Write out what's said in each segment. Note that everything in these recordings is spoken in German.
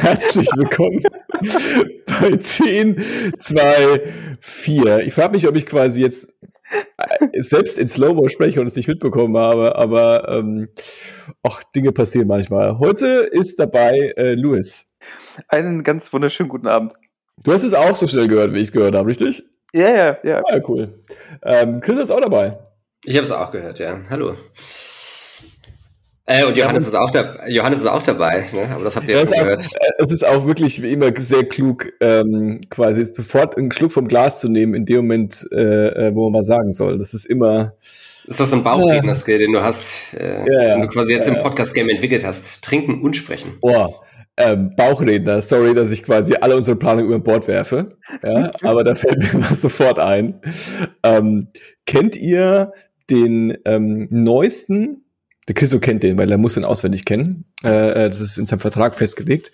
Herzlich willkommen bei 10, 2, 4. Ich frage mich, ob ich quasi jetzt äh, selbst in Slow-Mo spreche und es nicht mitbekommen habe, aber ähm, auch Dinge passieren manchmal. Heute ist dabei äh, Louis. Einen ganz wunderschönen guten Abend. Du hast es auch so schnell gehört, wie ich es gehört habe, richtig? Ja, ja, ja. Ah, cool. Ähm, Chris ist auch dabei. Ich habe es auch gehört, ja. Hallo. Äh, und Johannes, ist auch da, Johannes ist auch dabei, ne? aber das habt ihr ja schon gehört. Äh, es ist auch wirklich wie immer sehr klug, ähm, quasi sofort einen Schluck vom Glas zu nehmen in dem Moment, äh, äh wo man was sagen soll. Das ist immer. Ist das so ein Bauchredner-Skill, den du hast, äh, ja, den du quasi jetzt im Podcast-Game entwickelt hast? Trinken und sprechen. Boah. Ähm, Bauchredner, sorry, dass ich quasi alle unsere Planung über Bord werfe. Ja, aber da fällt mir was sofort ein. Ähm, kennt ihr den ähm, neuesten der Chriso kennt den, weil er muss den auswendig kennen. Äh, äh, das ist in seinem Vertrag festgelegt.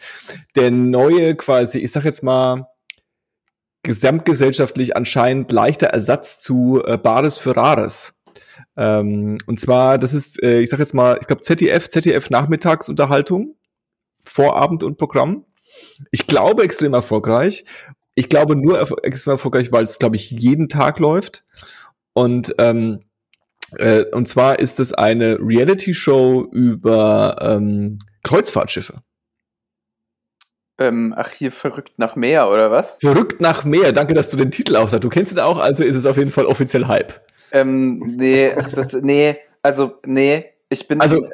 Der neue quasi, ich sag jetzt mal, gesamtgesellschaftlich anscheinend leichter Ersatz zu äh, Bares für Rares. Ähm, und zwar, das ist, äh, ich sag jetzt mal, ich glaube ZDF, ZDF Nachmittagsunterhaltung, Vorabend und Programm. Ich glaube extrem erfolgreich. Ich glaube nur extrem erfolgreich, weil es, glaube ich, jeden Tag läuft. Und ähm, äh, und zwar ist es eine Reality-Show über ähm, Kreuzfahrtschiffe. Ähm, ach, hier verrückt nach Meer, oder was? Verrückt nach Meer, danke, dass du den Titel auch sagst. Du kennst ihn auch, also ist es auf jeden Fall offiziell Hype. Ähm, nee, ach, das, nee, also, nee, ich bin. Also,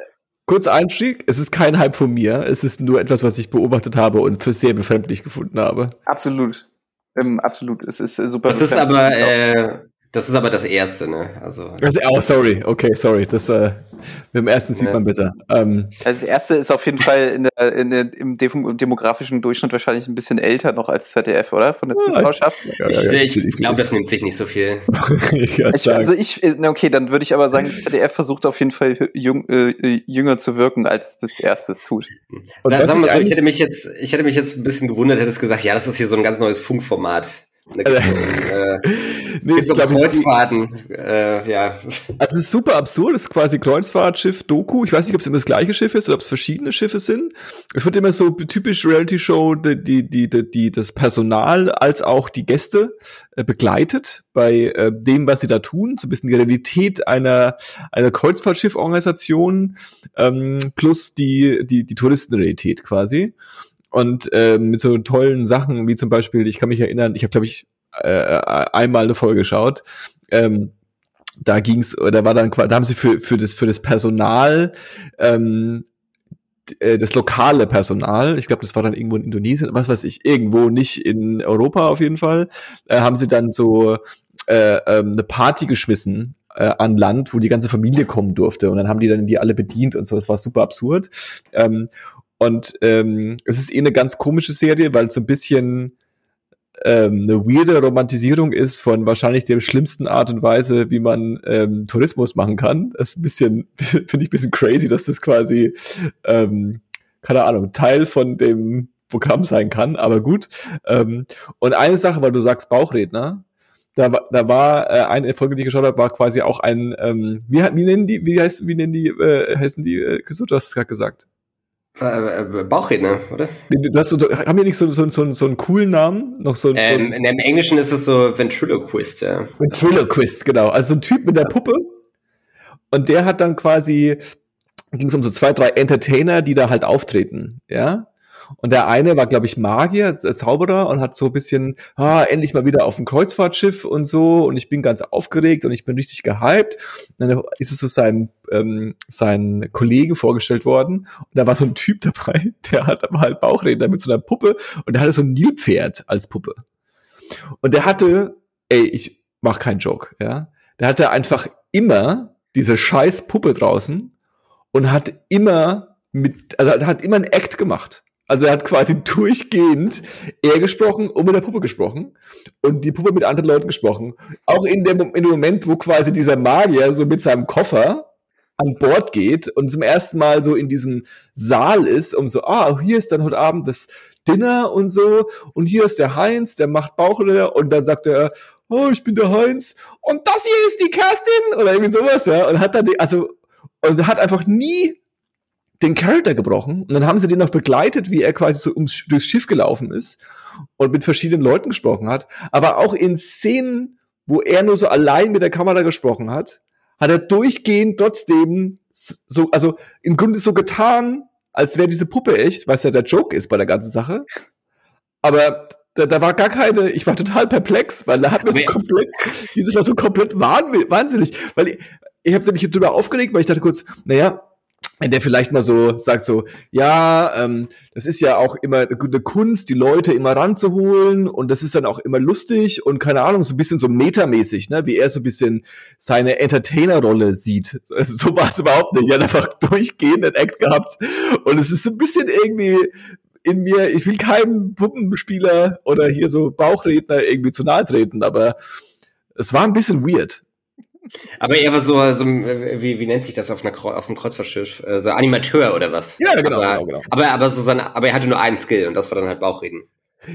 kurz Einstieg, es ist kein Hype von mir, es ist nur etwas, was ich beobachtet habe und für sehr befremdlich gefunden habe. Absolut. Ähm, absolut, es ist äh, super. Das ist aber, äh, das ist aber das erste, ne? Also. Also, oh, sorry, okay, sorry. Das äh, mit dem ersten sieht ja. man besser. Ähm, also das erste ist auf jeden Fall in der, in der, im demografischen Durchschnitt wahrscheinlich ein bisschen älter noch als ZDF, oder? Von der Zuschauerschaft. Ja, ja, ich, ich, ich glaube, das nimmt sich nicht so viel. ich also ich, okay, dann würde ich aber sagen, ZDF versucht auf jeden Fall jung, äh, jünger zu wirken, als das erste es tut. Und sagen wir so, ich hätte mich jetzt, ich hätte mich jetzt ein bisschen gewundert, hättest gesagt, ja, das ist hier so ein ganz neues Funkformat. Äh, nee, so Kreuzfahrten, äh, ja. Also es ist super absurd, es ist quasi Kreuzfahrtschiff Doku. Ich weiß nicht, ob es immer das gleiche Schiff ist oder ob es verschiedene Schiffe sind. Es wird immer so typisch Reality Show, die, die, die, die, das Personal als auch die Gäste äh, begleitet bei äh, dem, was sie da tun. So ein bisschen die Realität einer, einer Kreuzfahrtschiff-Organisation ähm, plus die, die, die Touristenrealität quasi und äh, mit so tollen Sachen wie zum Beispiel, ich kann mich erinnern, ich habe glaube ich äh, einmal eine Folge geschaut. Ähm, da ging's, da war dann, da haben sie für für das für das Personal ähm, äh, das lokale Personal, ich glaube, das war dann irgendwo in Indonesien, was weiß ich, irgendwo nicht in Europa auf jeden Fall, äh, haben sie dann so äh, ähm, eine Party geschmissen äh, an Land, wo die ganze Familie kommen durfte und dann haben die dann die alle bedient und so, das war super absurd. Ähm, und ähm, es ist eh eine ganz komische Serie, weil es so ein bisschen ähm, eine weirde Romantisierung ist von wahrscheinlich der schlimmsten Art und Weise, wie man ähm, Tourismus machen kann. Das ist ein bisschen, finde ich ein bisschen crazy, dass das quasi, ähm, keine Ahnung, Teil von dem Programm sein kann, aber gut. Ähm, und eine Sache, weil du sagst Bauchredner, da, da war äh, eine Folge, die ich geschaut habe, war quasi auch ein, ähm, wie, wie nennen die, wie heißt, wie nennen die, äh, heißen die, äh, du hast es gerade gesagt. Äh, äh, Bauchredner, oder? Du hast, haben wir nicht so, so, so, so einen coolen Namen? Noch so, ähm, so Im Englischen ist es so Ventriloquist, ja. Ventriloquist, genau. Also so ein Typ mit der Puppe. Und der hat dann quasi, ging es um so zwei, drei Entertainer, die da halt auftreten, ja. Und der eine war, glaube ich, Magier, Zauberer und hat so ein bisschen, ah, endlich mal wieder auf dem Kreuzfahrtschiff und so. Und ich bin ganz aufgeregt und ich bin richtig gehypt. Und dann ist es so sein, ähm, sein Kollege vorgestellt worden. Und da war so ein Typ dabei, der hat aber halt Bauchredner mit so einer Puppe und der hatte so ein Nilpferd als Puppe. Und der hatte, ey, ich mach keinen Joke, ja. Der hatte einfach immer diese scheiß Puppe draußen und hat immer mit, also hat immer einen Act gemacht. Also er hat quasi durchgehend er gesprochen und mit der Puppe gesprochen und die Puppe mit anderen Leuten gesprochen. Auch in dem, in dem Moment, wo quasi dieser Magier so mit seinem Koffer an Bord geht und zum ersten Mal so in diesem Saal ist, um so, ah, hier ist dann heute Abend das Dinner und so und hier ist der Heinz, der macht Bauchleder und dann sagt er, oh, ich bin der Heinz und das hier ist die Kerstin oder irgendwie sowas, ja, und hat dann, die, also, und hat einfach nie den Charakter gebrochen. Und dann haben sie den noch begleitet, wie er quasi so ums, durchs Schiff gelaufen ist und mit verschiedenen Leuten gesprochen hat. Aber auch in Szenen, wo er nur so allein mit der Kamera gesprochen hat, hat er durchgehend trotzdem so, also im Grunde so getan, als wäre diese Puppe echt, was ja der Joke ist bei der ganzen Sache. Aber da, da war gar keine, ich war total perplex, weil da hat mir so komplett, dieses war so komplett wahnsinnig, weil ich, ich habe mich drüber aufgeregt, weil ich dachte kurz, naja, der vielleicht mal so sagt so, ja, ähm, das ist ja auch immer eine Kunst, die Leute immer ranzuholen und das ist dann auch immer lustig und keine Ahnung, so ein bisschen so metamäßig, ne, wie er so ein bisschen seine Entertainer-Rolle sieht. Also, so war es überhaupt nicht. Er hat einfach durchgehend einen Act gehabt und es ist so ein bisschen irgendwie in mir, ich will keinem Puppenspieler oder hier so Bauchredner irgendwie zu nahe treten, aber es war ein bisschen weird. Aber er war so, so wie, wie nennt sich das auf, einer, auf einem Kreuzfahrtschiff? Äh, so Animateur oder was? Ja, genau. Aber, genau, genau. aber, aber, so sein, aber er hatte nur einen Skill und das war dann halt Bauchreden.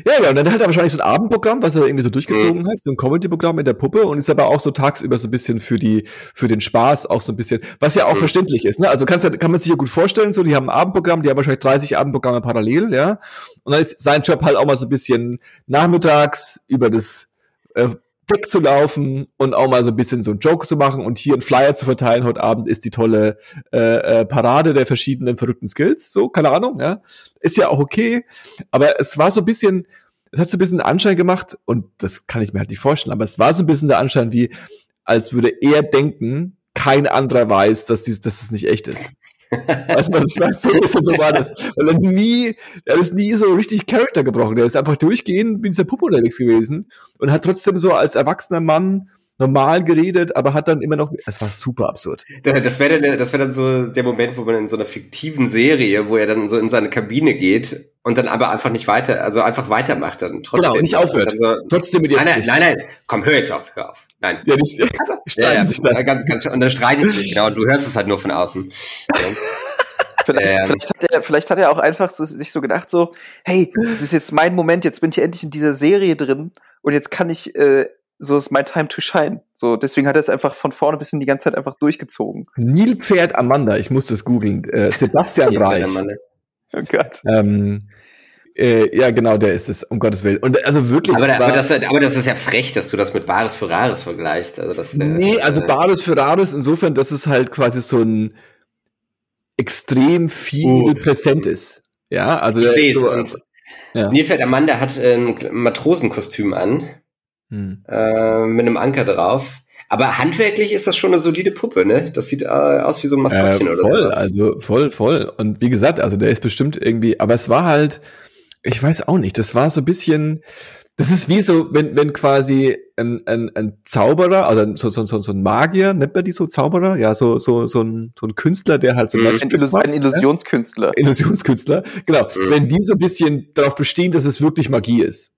Ja, ja, und dann hat er wahrscheinlich so ein Abendprogramm, was er irgendwie so durchgezogen mhm. hat, so ein Comedy-Programm mit der Puppe und ist aber auch so tagsüber so ein bisschen für die, für den Spaß auch so ein bisschen, was ja auch mhm. verständlich ist, ne? Also kannst, kann man sich ja gut vorstellen, so, die haben ein Abendprogramm, die haben wahrscheinlich 30 Abendprogramme parallel, ja? Und dann ist sein Job halt auch mal so ein bisschen nachmittags über das äh, Deck zu laufen und auch mal so ein bisschen so ein Joke zu machen und hier einen Flyer zu verteilen. Heute Abend ist die tolle äh, äh, Parade der verschiedenen verrückten Skills. So, keine Ahnung, ja. Ist ja auch okay. Aber es war so ein bisschen, es hat so ein bisschen Anschein gemacht, und das kann ich mir halt nicht vorstellen, aber es war so ein bisschen der Anschein wie, als würde er denken, kein anderer weiß, dass, dies, dass es nicht echt ist. Weißt du, das war so ein bisschen so war das. Weil er nie, er ist nie so richtig Charakter gebrochen. Der ist einfach durchgehend mit dieser Puppe unterwegs gewesen und hat trotzdem so als erwachsener Mann normal geredet, aber hat dann immer noch, es war super absurd. Das wäre dann, das wäre dann so der Moment, wo man in so einer fiktiven Serie, wo er dann so in seine Kabine geht und dann aber einfach nicht weiter, also einfach weitermacht dann trotzdem. Genau, nicht aufhört. So, trotzdem mit dir. Nein, nein, nein, nein, komm, hör jetzt auf, hör auf. Nein. Ja, nicht, streiten ja, sich dann. Ganz, ganz, und dann streiten sie sich, genau, und du hörst es halt nur von außen. Vielleicht, ähm, vielleicht, hat er, vielleicht hat er auch einfach so, sich so gedacht, so, hey, das ist jetzt mein Moment, jetzt bin ich endlich in dieser Serie drin und jetzt kann ich äh, so ist mein Time to shine. So, deswegen hat er es einfach von vorne bis hin die ganze Zeit einfach durchgezogen. Nilpferd Amanda, ich muss das googeln. Äh, Sebastian Reich. Oh Gott. Ähm, äh, ja, genau, der ist es, um Gottes Willen. Und also wirklich. Aber, aber, das, aber das ist ja frech, dass du das mit Bares Ferraris vergleichst. Also das, äh, nee, also äh, Bares Ferraris insofern, dass es halt quasi so ein extrem viel uh. präsent ist. Ja, also ich sehe so, und ja. Nilpferd Amanda hat ein Matrosenkostüm an hm. äh, mit einem Anker drauf. Aber handwerklich ist das schon eine solide Puppe, ne? Das sieht äh, aus wie so ein Maskottchen äh, oder so. Voll, also voll, voll. Und wie gesagt, also der ist bestimmt irgendwie, aber es war halt, ich weiß auch nicht, das war so ein bisschen, das ist wie so, wenn, wenn quasi ein, ein, ein Zauberer, also so, so, so, so ein Magier, nennt man die so Zauberer? Ja, so, so, so, ein, so ein Künstler, der halt so mhm. ein, Illus ein Illusionskünstler. Illusionskünstler, genau. Mhm. Wenn die so ein bisschen darauf bestehen, dass es wirklich Magie ist.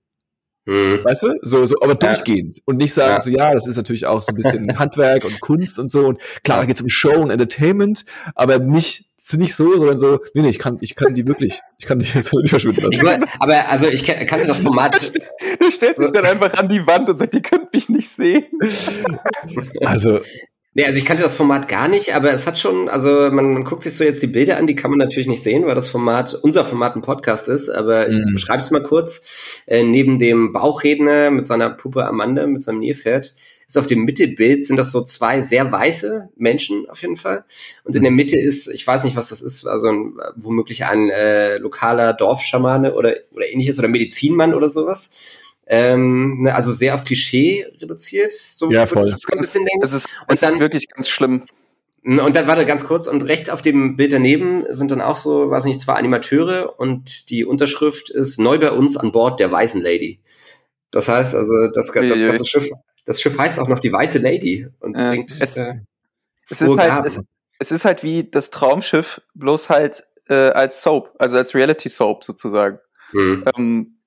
Mhm. Weißt du? So, so, aber durchgehend. Ja. Und nicht sagen, ja. so, ja, das ist natürlich auch so ein bisschen Handwerk und Kunst und so. Und klar, da geht's um Show und Entertainment, aber nicht, nicht so, sondern so, nee, nee, ich kann, ich kann die wirklich, ich kann die so nicht verschwinden lassen. aber, also, ich kann, kann das Format. Der stellt sich dann einfach an die Wand und sagt, ihr könnt mich nicht sehen. Also, Nee, also ich kannte das Format gar nicht, aber es hat schon, also man, man guckt sich so jetzt die Bilder an, die kann man natürlich nicht sehen, weil das Format, unser Format ein Podcast ist, aber ich mm. beschreibe es mal kurz. Äh, neben dem Bauchredner mit seiner Puppe Amanda, mit seinem Nilpferd, ist auf dem Mittelbild sind das so zwei sehr weiße Menschen auf jeden Fall. Und in der Mitte ist, ich weiß nicht, was das ist, also ein, womöglich ein äh, lokaler Dorfschamane oder, oder ähnliches oder Medizinmann oder sowas. Ähm, ne, also sehr auf Klischee reduziert. So ja, voll. Das, ein bisschen denken. Es ist, es dann, ist wirklich ganz schlimm. Und dann warte ganz kurz und rechts auf dem Bild daneben sind dann auch so, weiß nicht, zwei Animateure und die Unterschrift ist neu bei uns an Bord der Weißen Lady. Das heißt also, das, das ganze Schiff, das Schiff heißt auch noch die Weiße Lady und äh, bringt. Es, äh, es ist halt, es, es, ist halt wie das Traumschiff, bloß halt äh, als Soap, also als Reality Soap sozusagen. Hm. Ähm,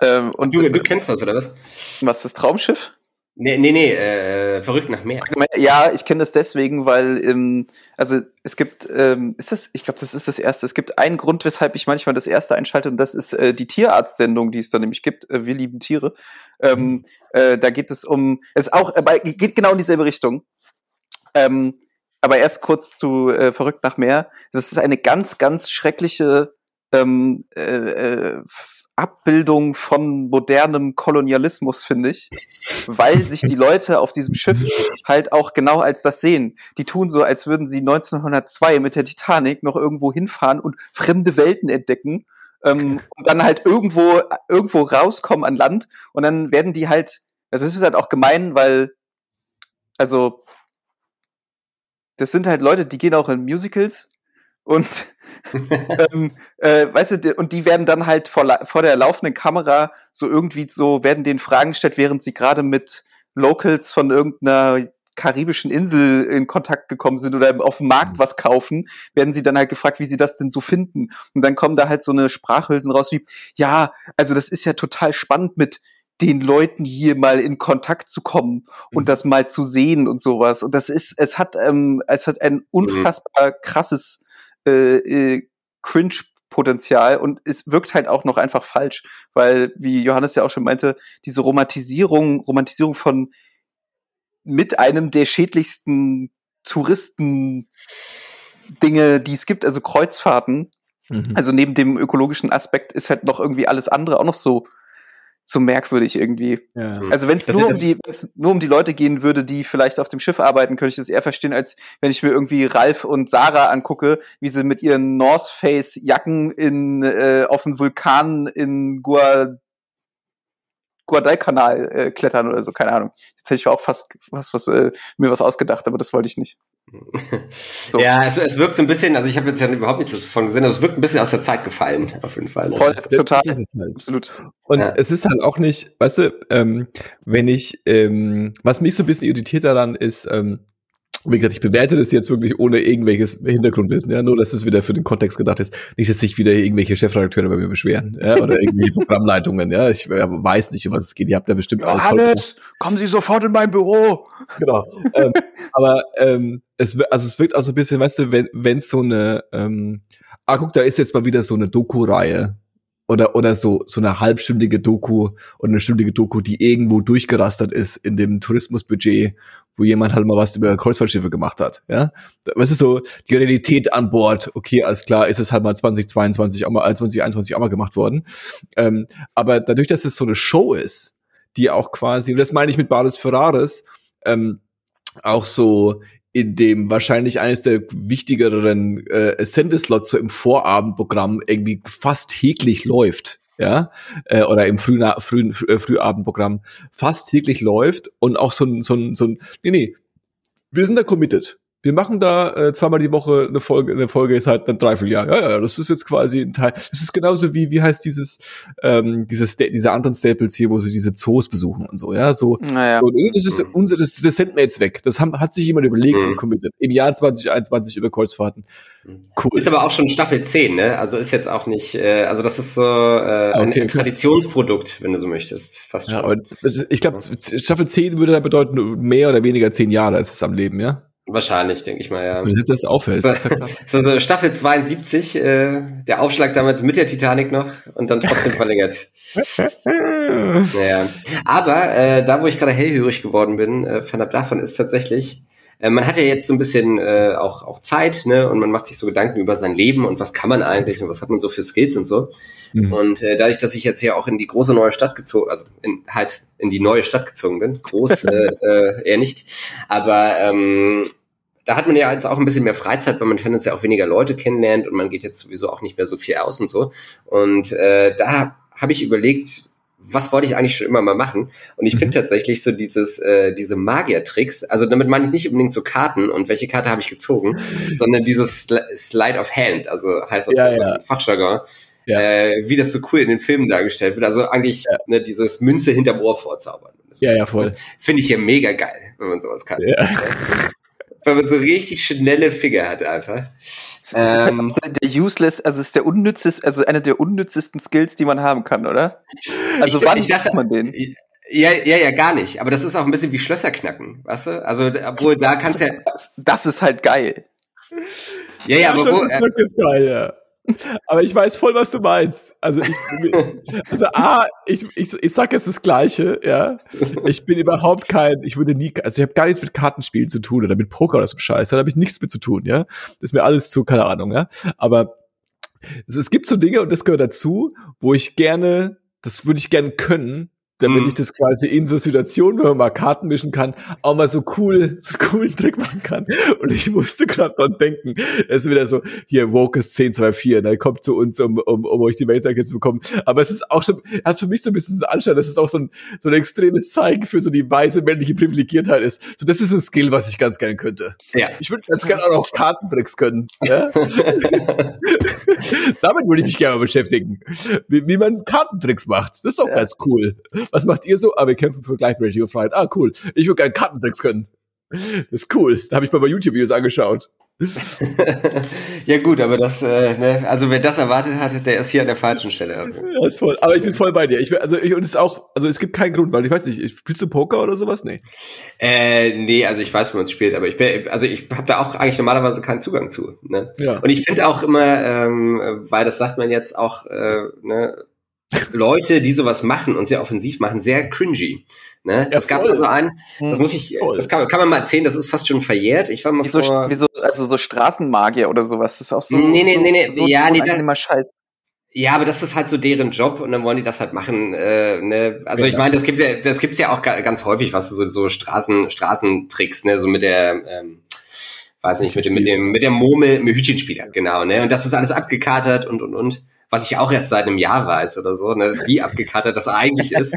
ähm, und du, du kennst das, oder was? Was, das Traumschiff? Nee, nee, nee äh, verrückt nach Meer. Ja, ich kenne das deswegen, weil, ähm, also es gibt, ähm, ist das, ich glaube, das ist das erste. Es gibt einen Grund, weshalb ich manchmal das erste einschalte, und das ist äh, die Tierarztsendung, die es da nämlich gibt. Äh, Wir lieben Tiere. Ähm, mhm. äh, da geht es um, es auch, äh, geht genau in dieselbe Richtung. Ähm, aber erst kurz zu äh, Verrückt nach Meer. Das ist eine ganz, ganz schreckliche ähm, äh, äh, Abbildung von modernem Kolonialismus, finde ich. Weil sich die Leute auf diesem Schiff halt auch genau als das sehen. Die tun so, als würden sie 1902 mit der Titanic noch irgendwo hinfahren und fremde Welten entdecken. Ähm, und dann halt irgendwo, irgendwo rauskommen an Land. Und dann werden die halt, also es ist halt auch gemein, weil, also, das sind halt Leute, die gehen auch in Musicals und ähm, äh, weißt du, und die werden dann halt vor, vor der laufenden Kamera so irgendwie so, werden denen Fragen gestellt, während sie gerade mit Locals von irgendeiner karibischen Insel in Kontakt gekommen sind oder auf dem Markt was kaufen, werden sie dann halt gefragt, wie sie das denn so finden. Und dann kommen da halt so eine Sprachhülsen raus wie, ja, also das ist ja total spannend mit den Leuten hier mal in Kontakt zu kommen und mhm. das mal zu sehen und sowas. Und das ist, es hat, ähm, es hat ein mhm. unfassbar krasses äh, äh, Cringe-Potenzial und es wirkt halt auch noch einfach falsch, weil, wie Johannes ja auch schon meinte, diese Romantisierung, Romantisierung von mit einem der schädlichsten Touristen Dinge, die es gibt, also Kreuzfahrten. Mhm. Also neben dem ökologischen Aspekt ist halt noch irgendwie alles andere auch noch so so merkwürdig irgendwie. Ja. Also wenn es nur, um die, nur um die Leute gehen würde, die vielleicht auf dem Schiff arbeiten, könnte ich das eher verstehen, als wenn ich mir irgendwie Ralf und Sarah angucke, wie sie mit ihren North Face Jacken in äh, auf dem Vulkan in Gua Guadalcanal äh, klettern oder so, keine Ahnung. Jetzt hätte ich auch fast was, was, äh, mir was ausgedacht, aber das wollte ich nicht. So. Ja, es, es wirkt so ein bisschen, also ich habe jetzt ja überhaupt nichts davon gesehen, aber es wirkt ein bisschen aus der Zeit gefallen, auf jeden Fall. Ne? Voll, total. Das ist halt. Absolut. Und ja. es ist halt auch nicht, weißt du, ähm, wenn ich, ähm, was mich so ein bisschen irritiert daran ist, ähm, wie gesagt, ich bewerte das jetzt wirklich ohne irgendwelches Hintergrundwissen, ja, nur dass es wieder für den Kontext gedacht ist. Nicht, dass sich wieder irgendwelche Chefredakteure bei mir beschweren, ja, oder irgendwelche Programmleitungen, ja. Ich weiß nicht, um was es geht. Ihr habt ja bestimmt alles. Hannes, kommen Sie sofort in mein Büro. Genau. ähm, aber ähm, es, also es wirkt auch so ein bisschen, weißt du, wenn wenn so eine, ähm, ah, guck, da ist jetzt mal wieder so eine Doku-Reihe, oder oder so so eine halbstündige Doku oder eine stündige Doku, die irgendwo durchgerastert ist in dem Tourismusbudget, wo jemand halt mal was über Kreuzfahrtschiffe gemacht hat, ja? Was ist so die Realität an Bord? Okay, alles klar, ist es halt mal 2022 auch mal 2021 auch mal gemacht worden. Ähm, aber dadurch, dass es so eine Show ist, die auch quasi, und das meine ich mit Bares Ferraris, ähm, auch so in dem wahrscheinlich eines der wichtigeren äh, Sendeslots so im Vorabendprogramm irgendwie fast täglich läuft, ja, äh, oder im frühen, frühen äh, Frühabendprogramm fast täglich läuft und auch so ein, so ein, so ein, nee, nee, wir sind da committed wir machen da äh, zweimal die Woche eine Folge, eine Folge ist halt ein Dreivierteljahr. Ja, ja, das ist jetzt quasi ein Teil. Das ist genauso wie, wie heißt dieses, ähm, dieses, diese anderen Staples hier, wo sie diese Zoos besuchen und so, ja, so. Naja. So, das ist unser, das, das senden wir jetzt weg. Das haben, hat sich jemand überlegt mhm. und committed. Im Jahr 2021 über Kreuzfahrten. Mhm. Cool. Ist aber auch schon Staffel 10, ne? Also ist jetzt auch nicht, äh, also das ist so äh, ein, okay, Traditionsprodukt, wenn du so möchtest. Fast schon. Ja, aber das, ich glaube, Staffel 10 würde da bedeuten, mehr oder weniger zehn Jahre ist es am Leben, ja? Wahrscheinlich, denke ich mal, ja. Wenn das auffällt. Das ist also Staffel 72, äh, der Aufschlag damals mit der Titanic noch und dann trotzdem verlängert. naja. Aber äh, da, wo ich gerade hellhörig geworden bin, äh, fernab davon ist tatsächlich, äh, man hat ja jetzt so ein bisschen äh, auch, auch Zeit, ne? Und man macht sich so Gedanken über sein Leben und was kann man eigentlich und was hat man so für Skills und so. Mhm. Und äh, dadurch, dass ich jetzt hier auch in die große neue Stadt gezogen, also in, halt in die neue Stadt gezogen bin, groß äh, äh, eher nicht, aber ähm, da hat man ja jetzt auch ein bisschen mehr Freizeit, weil man tendenziell auch weniger Leute kennenlernt und man geht jetzt sowieso auch nicht mehr so viel aus und so. Und äh, da habe ich überlegt, was wollte ich eigentlich schon immer mal machen? Und ich mhm. finde tatsächlich so dieses, äh, diese Magier-Tricks, also damit meine ich nicht unbedingt so Karten und welche Karte habe ich gezogen, sondern dieses Slide of Hand, also heißt das ja, ja. Fachjargon, ja. äh, wie das so cool in den Filmen dargestellt wird. Also eigentlich ja. ne, dieses Münze hinterm Ohr vorzaubern. Ja, ja, voll. Finde ich ja mega geil, wenn man sowas kann. Ja. Weil man so richtig schnelle Finger hat einfach. Ähm, der useless, also ist der unnützes, also einer der unnützesten Skills, die man haben kann, oder? Also ich, wann ich dachte, man den? Ja, ja, ja, gar nicht. Aber das ist auch ein bisschen wie Schlösser knacken, weißt du? Also, obwohl da kannst du ja. Das, das ist halt geil. Ja, ja, aber wo. Äh, ist geil, ja. Aber ich weiß voll, was du meinst. Also ich, also A, ich, ich, ich sag jetzt das Gleiche, ja. Ich bin überhaupt kein, ich würde nie, also ich habe gar nichts mit Kartenspielen zu tun oder mit Poker oder so Scheiß, da habe ich nichts mit zu tun, ja. Das ist mir alles zu, keine Ahnung, ja. Aber es, es gibt so Dinge und das gehört dazu, wo ich gerne, das würde ich gerne können, damit mhm. ich das quasi in so Situationen, wenn man mal Karten mischen kann, auch mal so cool, so coolen Trick machen kann. Und ich musste gerade dran denken, es ist wieder so, hier, Wokus 1024, da kommt zu uns, um, um, um euch die Welt zu bekommen. Aber es ist auch schon, hat für mich so ein bisschen so Anschein, dass es auch so ein, so ein extremes Zeichen für so die weiße männliche Privilegiertheit ist. So, das ist ein Skill, was ich ganz gerne könnte. Ja. Ich würde ganz gerne auch noch Kartentricks können. Ja? Damit würde ich mich gerne mal beschäftigen. Wie, wie man Kartentricks macht. Das ist doch ja. ganz cool. Was macht ihr so? Ah, wir kämpfen für Gleichberechtigung und Freiheit. Ah, cool. Ich würde gerne Kartentricks können. Das ist cool. Da habe ich mal bei YouTube-Videos angeschaut. ja gut, aber das, äh, ne, also wer das erwartet hatte, der ist hier an der falschen Stelle. Ja, ist voll. Aber ich bin voll bei dir. Ich, also ich, und es ist auch, also es gibt keinen Grund, weil ich weiß nicht, spielst du Poker oder sowas? Nee. Äh, nee, also ich weiß, wie man es spielt, aber ich bin, also ich habe da auch eigentlich normalerweise keinen Zugang zu. Ne? Ja. Und ich finde auch immer, ähm, weil das sagt man jetzt auch, äh, ne, Leute, die sowas machen und sehr offensiv machen, sehr cringy. Ne? Ja, es gab also einen, das muss ich, voll. das kann, kann, man mal erzählen, das ist fast schon verjährt. Ich war mal wieso, vor, wieso, also so Straßenmagier oder sowas, das ist auch so. Nee, nee, nee, nee, so, ja, nee, das, Scheiß. Ja, aber das ist halt so deren Job und dann wollen die das halt machen. Äh, ne? Also ja. ich meine, das gibt ja, das gibt's ja auch ganz häufig, was so so Straßen, Straßentricks, ne, so mit der, ähm, weiß nicht, mit dem, mit dem, mit der Murmel, mit Hütchenspieler, genau, ne, und das ist alles abgekatert und und und was ich auch erst seit einem Jahr weiß oder so, ne, wie abgekattert das eigentlich ist.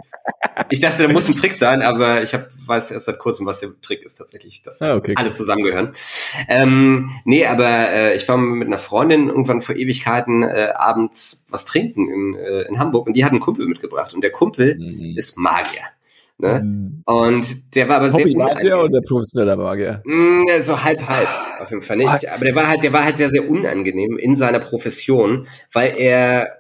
Ich dachte, da muss ein Trick sein, aber ich hab, weiß erst seit kurzem, was der Trick ist tatsächlich, dass ah, okay, alle zusammengehören. Ähm, nee, aber äh, ich war mit einer Freundin irgendwann vor Ewigkeiten äh, abends was trinken in, äh, in Hamburg und die hat einen Kumpel mitgebracht und der Kumpel mhm. ist Magier. Ne? Mhm. Und der war aber Hobby sehr Magier oder professioneller Magier? Mm, so halb halb auf jeden Fall nicht. Aber der war halt, der war halt sehr sehr unangenehm in seiner Profession, weil er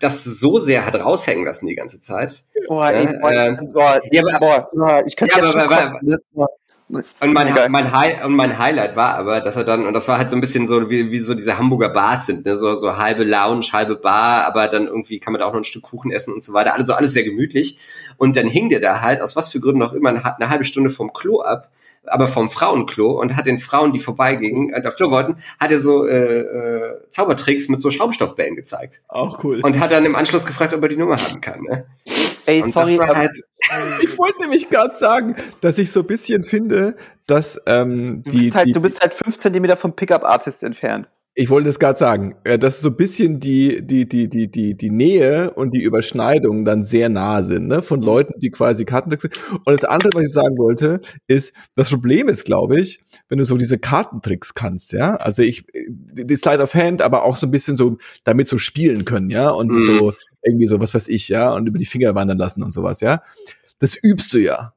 das so sehr hat raushängen lassen die ganze Zeit. Boah, ey, boah, äh, boah, ja, aber, boah, ich könnte ja, aber, aber, und mein, mein, High, und mein Highlight war aber, dass er dann, und das war halt so ein bisschen so, wie, wie so diese Hamburger Bars sind, ne? so, so halbe Lounge, halbe Bar, aber dann irgendwie kann man da auch noch ein Stück Kuchen essen und so weiter. Also alles sehr gemütlich. Und dann hing der da halt, aus was für Gründen auch immer, eine halbe Stunde vom Klo ab aber vom Frauenklo und hat den Frauen, die vorbeigingen und auf Klo wollten, hat er so äh, äh, Zaubertricks mit so Schaumstoffbällen gezeigt. Auch cool. Und hat dann im Anschluss gefragt, ob er die Nummer haben kann. Ne? Ey, und sorry, halt ich wollte nämlich gerade sagen, dass ich so ein bisschen finde, dass ähm, die, du bist halt, die, du bist halt fünf Zentimeter vom Pickup-Artist entfernt. Ich wollte es gerade sagen, äh, dass so ein bisschen die, die, die, die, die, die Nähe und die Überschneidungen dann sehr nah sind, ne? Von Leuten, die quasi Kartentricks sind. Und das andere, was ich sagen wollte, ist, das Problem ist, glaube ich, wenn du so diese Kartentricks kannst, ja. Also ich, die Slide of Hand, aber auch so ein bisschen so damit so spielen können, ja. Und mhm. so irgendwie so, was weiß ich, ja. Und über die Finger wandern lassen und sowas, ja. Das übst du ja.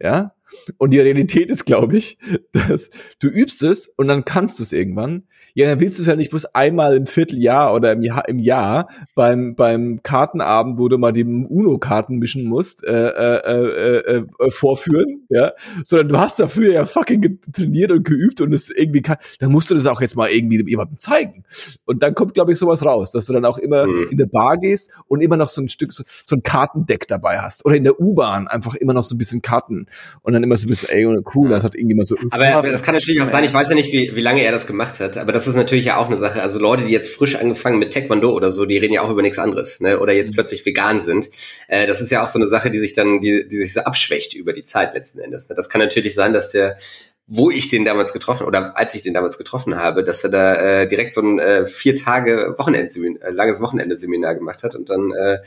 Ja. Und die Realität ist, glaube ich, dass du übst es und dann kannst du es irgendwann. Ja, dann willst du es ja nicht bloß einmal im Vierteljahr oder im Jahr, im Jahr beim, beim Kartenabend, wo du mal die UNO-Karten mischen musst, äh, äh, äh, äh, vorführen, ja, sondern du hast dafür ja fucking trainiert und geübt und es irgendwie kann, dann musst du das auch jetzt mal irgendwie jemandem zeigen. Und dann kommt, glaube ich, sowas raus, dass du dann auch immer mhm. in der Bar gehst und immer noch so ein Stück, so, so ein Kartendeck dabei hast. Oder in der U-Bahn einfach immer noch so ein bisschen Karten. Und dann immer so ein bisschen, ey, cool, das hat irgendjemand so. Aber das kann natürlich auch sein, ich weiß ja nicht, wie, wie lange er das gemacht hat, aber das ist natürlich ja auch eine Sache. Also Leute, die jetzt frisch angefangen mit Taekwondo oder so, die reden ja auch über nichts anderes, ne? Oder jetzt mhm. plötzlich vegan sind. Äh, das ist ja auch so eine Sache, die sich dann, die, die sich so abschwächt über die Zeit letzten Endes. Ne? Das kann natürlich sein, dass der wo ich den damals getroffen oder als ich den damals getroffen habe, dass er da äh, direkt so ein äh, vier Tage Wochenendseminar, äh, langes Wochenende-Seminar gemacht hat und dann äh,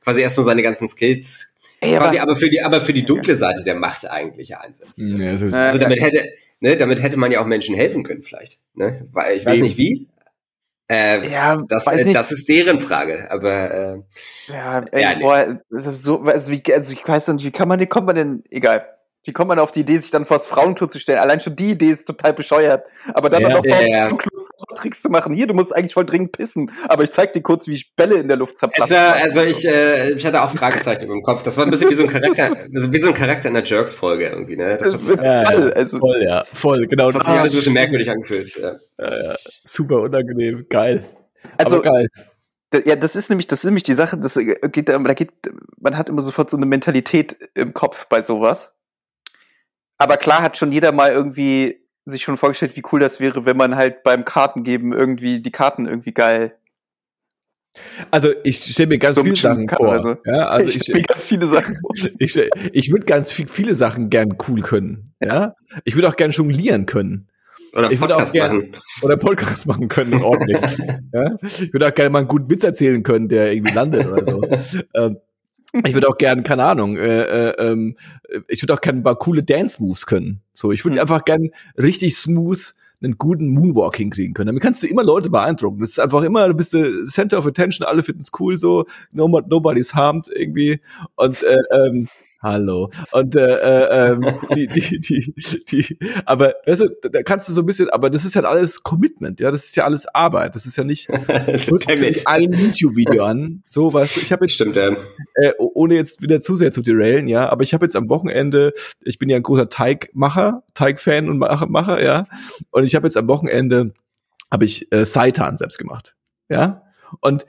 quasi erstmal seine ganzen Skills Ey, quasi aber, aber für die aber für die dunkle Seite der Macht eigentlich einsetzt. Ja, also, also damit hätte ne, damit hätte man ja auch Menschen helfen können vielleicht. Ne? Weil ich weiß nicht wie. Äh, ja, das, äh, das ist deren Frage, aber äh, ja, ey, ja boah, so, also, wie, also ich weiß nicht, wie kann man, wie kommt man denn, egal. Wie kommt man auf die Idee, sich dann vors Frauenklo zu stellen? Allein schon die Idee ist total bescheuert. Aber dann ja, noch vor ja, Tricks zu machen. Hier, du musst eigentlich voll dringend pissen. Aber ich zeig dir kurz, wie ich Bälle in der Luft zerplatte. Also, also ich, äh, ich hatte auch Fragezeichen im Kopf. Das war ein bisschen wie so ein Charakter, also wie so ein Charakter in der Jerks-Folge irgendwie, ne? Das das ja, voll, also, voll, ja, voll, genau. Das hat sich alles ein bisschen merkwürdig angefühlt. Ja. Ja, ja. Super unangenehm, geil. Also, Aber geil. Ja, das ist nämlich, das ist nämlich die Sache, das geht, da geht, man hat immer sofort so eine Mentalität im Kopf bei sowas. Aber klar hat schon jeder mal irgendwie sich schon vorgestellt, wie cool das wäre, wenn man halt beim Kartengeben irgendwie die Karten irgendwie geil also ich stelle mir ganz so viele Sachen vor. Also. Ja, also ich, stelle mir ganz viele Sachen vor. Ich, ich würde ganz viel, viele Sachen gern cool können. Ja, ich würde auch gern jonglieren können. Oder ich Podcast auch gern, machen. Oder Podcast machen können, ordentlich. ja? Ich würde auch gerne mal einen guten Witz erzählen können, der irgendwie landet oder so. ähm, ich würde auch gern, keine Ahnung, äh, äh, ähm, ich würde auch gerne ein paar coole Dance-Moves können. So, ich würde mhm. einfach gern richtig smooth einen guten Moonwalk hinkriegen können. Damit kannst du immer Leute beeindrucken. Das ist einfach immer, du bist der Center of Attention, alle finden es cool so, nobody's harmed irgendwie. Und äh, ähm, Hallo. Und äh, äh, ähm, die, die, die, die, aber weißt du, da kannst du so ein bisschen, aber das ist halt alles Commitment, ja, das ist ja alles Arbeit. Das ist ja nicht ein YouTube-Video an. So was. Ich habe jetzt Stimmt, ja. äh, ohne jetzt wieder zu sehr zu derailen, ja, aber ich habe jetzt am Wochenende, ich bin ja ein großer Teigmacher, Teigfan und Macher, ja. Und ich habe jetzt am Wochenende habe ich äh, Seitan selbst gemacht. Ja. Und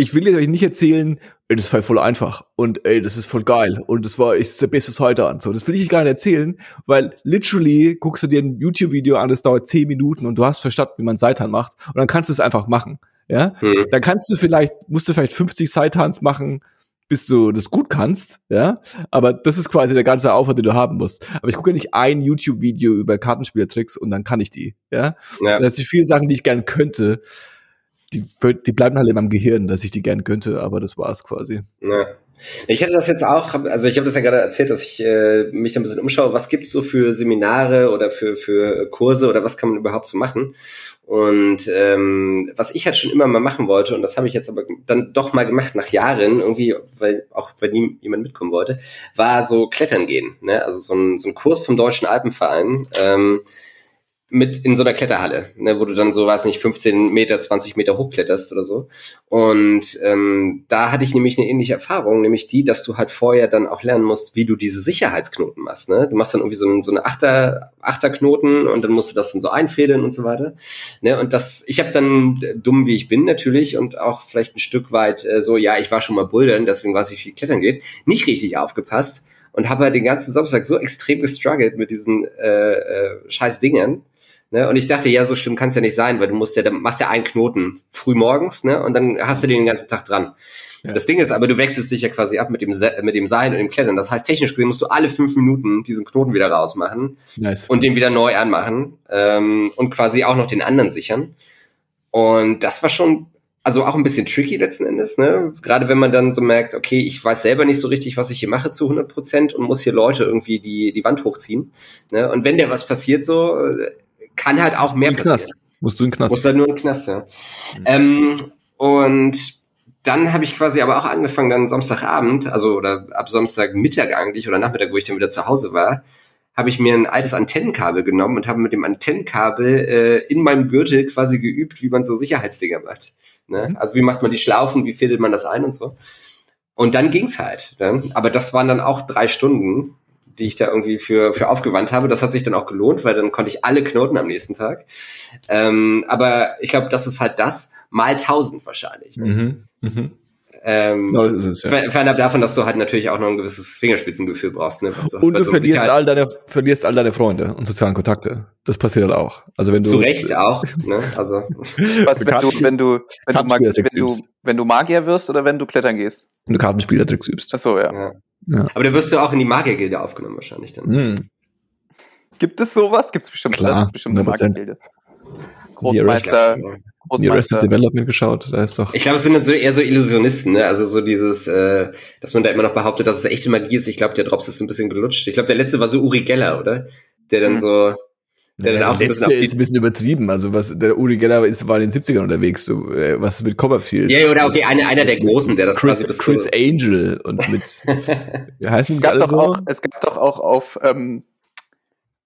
ich will euch nicht erzählen, ey, das war voll einfach und ey, das ist voll geil und das war ist der beste heute an. So, das will ich gar nicht erzählen, weil literally guckst du dir ein YouTube-Video an, das dauert zehn Minuten und du hast verstanden, wie man Seitan macht und dann kannst du es einfach machen. Ja, hm. dann kannst du vielleicht, musst du vielleicht 50 Seitans machen, bis du das gut kannst, ja. Aber das ist quasi der ganze Aufwand, den du haben musst. Aber ich gucke ja nicht ein YouTube-Video über Kartenspielertricks und dann kann ich die, ja. ja. Das sind viele Sachen, die ich gerne könnte die, die bleiben halt in meinem Gehirn, dass ich die gern könnte, aber das war's quasi. Ja. Ich hatte das jetzt auch, also ich habe das ja gerade erzählt, dass ich äh, mich da ein bisschen umschaue, was gibt's so für Seminare oder für, für Kurse oder was kann man überhaupt so machen? Und ähm, was ich halt schon immer mal machen wollte, und das habe ich jetzt aber dann doch mal gemacht nach Jahren, irgendwie, weil auch weil nie jemand mitkommen wollte, war so Klettern gehen. Ne? Also so ein, so ein Kurs vom Deutschen Alpenverein. Ähm, mit in so einer Kletterhalle, ne, wo du dann so, weiß nicht, 15 Meter, 20 Meter hochkletterst oder so. Und ähm, da hatte ich nämlich eine ähnliche Erfahrung, nämlich die, dass du halt vorher dann auch lernen musst, wie du diese Sicherheitsknoten machst. Ne? Du machst dann irgendwie so, ein, so eine Achter, Achterknoten und dann musst du das dann so einfädeln und so weiter. Ne? Und das, ich habe dann, dumm wie ich bin natürlich und auch vielleicht ein Stück weit äh, so, ja, ich war schon mal bouldern, deswegen weiß ich, wie Klettern geht, nicht richtig aufgepasst und habe halt den ganzen Samstag so extrem gestruggelt mit diesen äh, äh, scheiß Dingern Ne? Und ich dachte, ja, so schlimm kann es ja nicht sein, weil du musst ja, dann machst ja einen Knoten früh morgens, ne? Und dann hast du den den ganzen Tag dran. Ja. Das Ding ist aber, du wechselst dich ja quasi ab mit dem, mit dem Seilen und dem Klettern. Das heißt, technisch gesehen musst du alle fünf Minuten diesen Knoten wieder rausmachen nice. und den wieder neu anmachen ähm, und quasi auch noch den anderen sichern. Und das war schon, also auch ein bisschen tricky letzten Endes, ne? Gerade wenn man dann so merkt, okay, ich weiß selber nicht so richtig, was ich hier mache zu 100 Prozent und muss hier Leute irgendwie die, die Wand hochziehen. Ne? Und wenn der was passiert so, kann halt auch mehr passieren. Knast. Musst du in den Knast. Musst halt nur in den Knast, ja. Mhm. Ähm, und dann habe ich quasi aber auch angefangen, dann Samstagabend, also oder ab Samstagmittag eigentlich oder Nachmittag, wo ich dann wieder zu Hause war, habe ich mir ein altes Antennenkabel genommen und habe mit dem Antennenkabel äh, in meinem Gürtel quasi geübt, wie man so Sicherheitsdinger macht. Ne? Mhm. Also wie macht man die Schlaufen, wie fädelt man das ein und so. Und dann ging's halt. Ne? Aber das waren dann auch drei Stunden die ich da irgendwie für, für aufgewandt habe. Das hat sich dann auch gelohnt, weil dann konnte ich alle Knoten am nächsten Tag. Ähm, aber ich glaube, das ist halt das mal tausend wahrscheinlich. Mhm. Mhm. Ähm, no, es, ja. Fernab davon, dass du halt natürlich auch noch ein gewisses Fingerspitzengefühl brauchst. Ne? Du und du so verlierst, all deine, verlierst all deine Freunde und sozialen Kontakte. Das passiert halt auch. Also wenn du Zu Recht auch. Ne? Also Was, wenn, du, wenn, du, wenn, du, wenn, du, wenn du Magier wirst oder wenn du klettern gehst? Wenn du Kartenspielertricks übst. Ach so, ja. ja. Ja. Aber da wirst du auch in die Magiergilde aufgenommen wahrscheinlich dann. Hm. Gibt es sowas? Gibt es bestimmt, Klar, bestimmt eine Magiergilde. Großmeister. Die Arrested Development geschaut, da ist doch. Ich glaube, es sind so eher so Illusionisten, ne? Also so dieses, äh, dass man da immer noch behauptet, dass es echte Magie ist. Ich glaube, der Drops ist ein bisschen gelutscht. Ich glaube, der letzte war so Uri Geller, oder? Der dann hm. so der, der, auch letzte ist ein bisschen übertrieben. Also was der Uri Geller ist, war in den 70ern unterwegs. So, äh, was ist mit Copperfield? Ja, oder okay, einer, einer der Großen, der das Chris, quasi Chris so Angel und mit wie heißen die alle so? Auch, es gab doch auch auf ähm,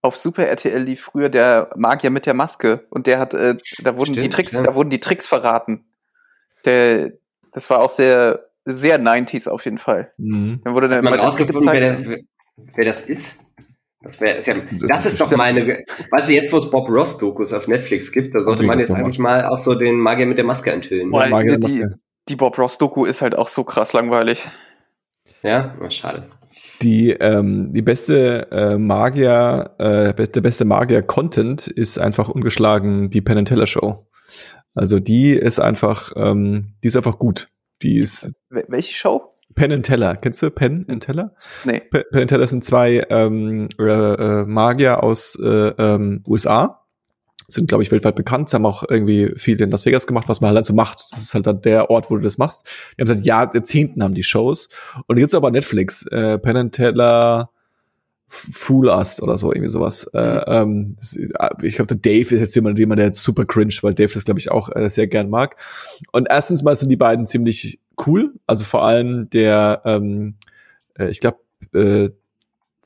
auf Super RTL lief früher der Magier mit der Maske und der hat äh, da wurden Stimmt, die Tricks ja. da wurden die Tricks verraten. Der das war auch sehr sehr 90s auf jeden Fall. Mhm. Dann wurde dann hat man rausgefunden, wer, wer das ist? Das, wär, das, das ist doch meine, weißt du, jetzt wo es Bob Ross Dokus auf Netflix gibt, da sollte man jetzt eigentlich mal auch so den Magier mit der Maske enthüllen. Boah, die, die, die Bob Ross Doku ist halt auch so krass langweilig. Ja, oh, schade. Die, ähm, die beste äh, Magier, äh, der beste Magier-Content ist einfach ungeschlagen die Penn Teller Show. Also die ist einfach, ähm, die ist einfach gut. Die ist. Welche Show? Penn Teller. Kennst du Penn and Teller? Nee. Penn Teller sind zwei ähm, äh, äh, Magier aus äh, ähm, USA. Sind, glaube ich, weltweit bekannt. Sie haben auch irgendwie viel in Las Vegas gemacht, was man halt dann so macht. Das ist halt dann der Ort, wo du das machst. Die haben seit Jahrzehnten haben die Shows. Und jetzt aber Netflix. Äh, Penn Teller Fool Us oder so, irgendwie sowas. Äh, mhm. ähm, äh, ich glaube, der Dave ist jetzt jemand, jemand, der jetzt super cringe, weil Dave das, glaube ich, auch äh, sehr gern mag. Und erstens mal sind die beiden ziemlich cool. Also vor allem der, ähm, äh, ich glaube, äh,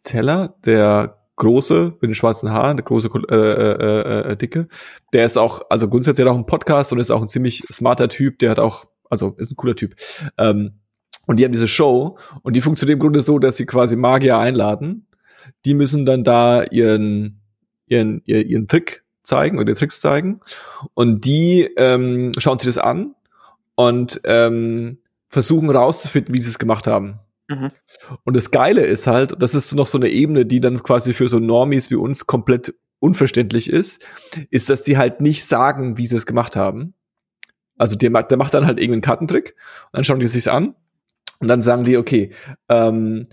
Teller, der große mit den schwarzen Haaren, der große äh, äh, äh, dicke, der ist auch, also grundsätzlich hat auch einen Podcast und ist auch ein ziemlich smarter Typ. Der hat auch, also ist ein cooler Typ. Ähm, und die haben diese Show und die funktioniert im Grunde so, dass sie quasi Magier einladen die müssen dann da ihren, ihren, ihren, ihren Trick zeigen oder Tricks zeigen. Und die ähm, schauen sich das an und ähm, versuchen rauszufinden, wie sie es gemacht haben. Mhm. Und das Geile ist halt, das ist noch so eine Ebene, die dann quasi für so Normies wie uns komplett unverständlich ist, ist, dass die halt nicht sagen, wie sie es gemacht haben. Also der, der macht dann halt irgendeinen Kartentrick und dann schauen die sich's an und dann sagen die, okay, ähm,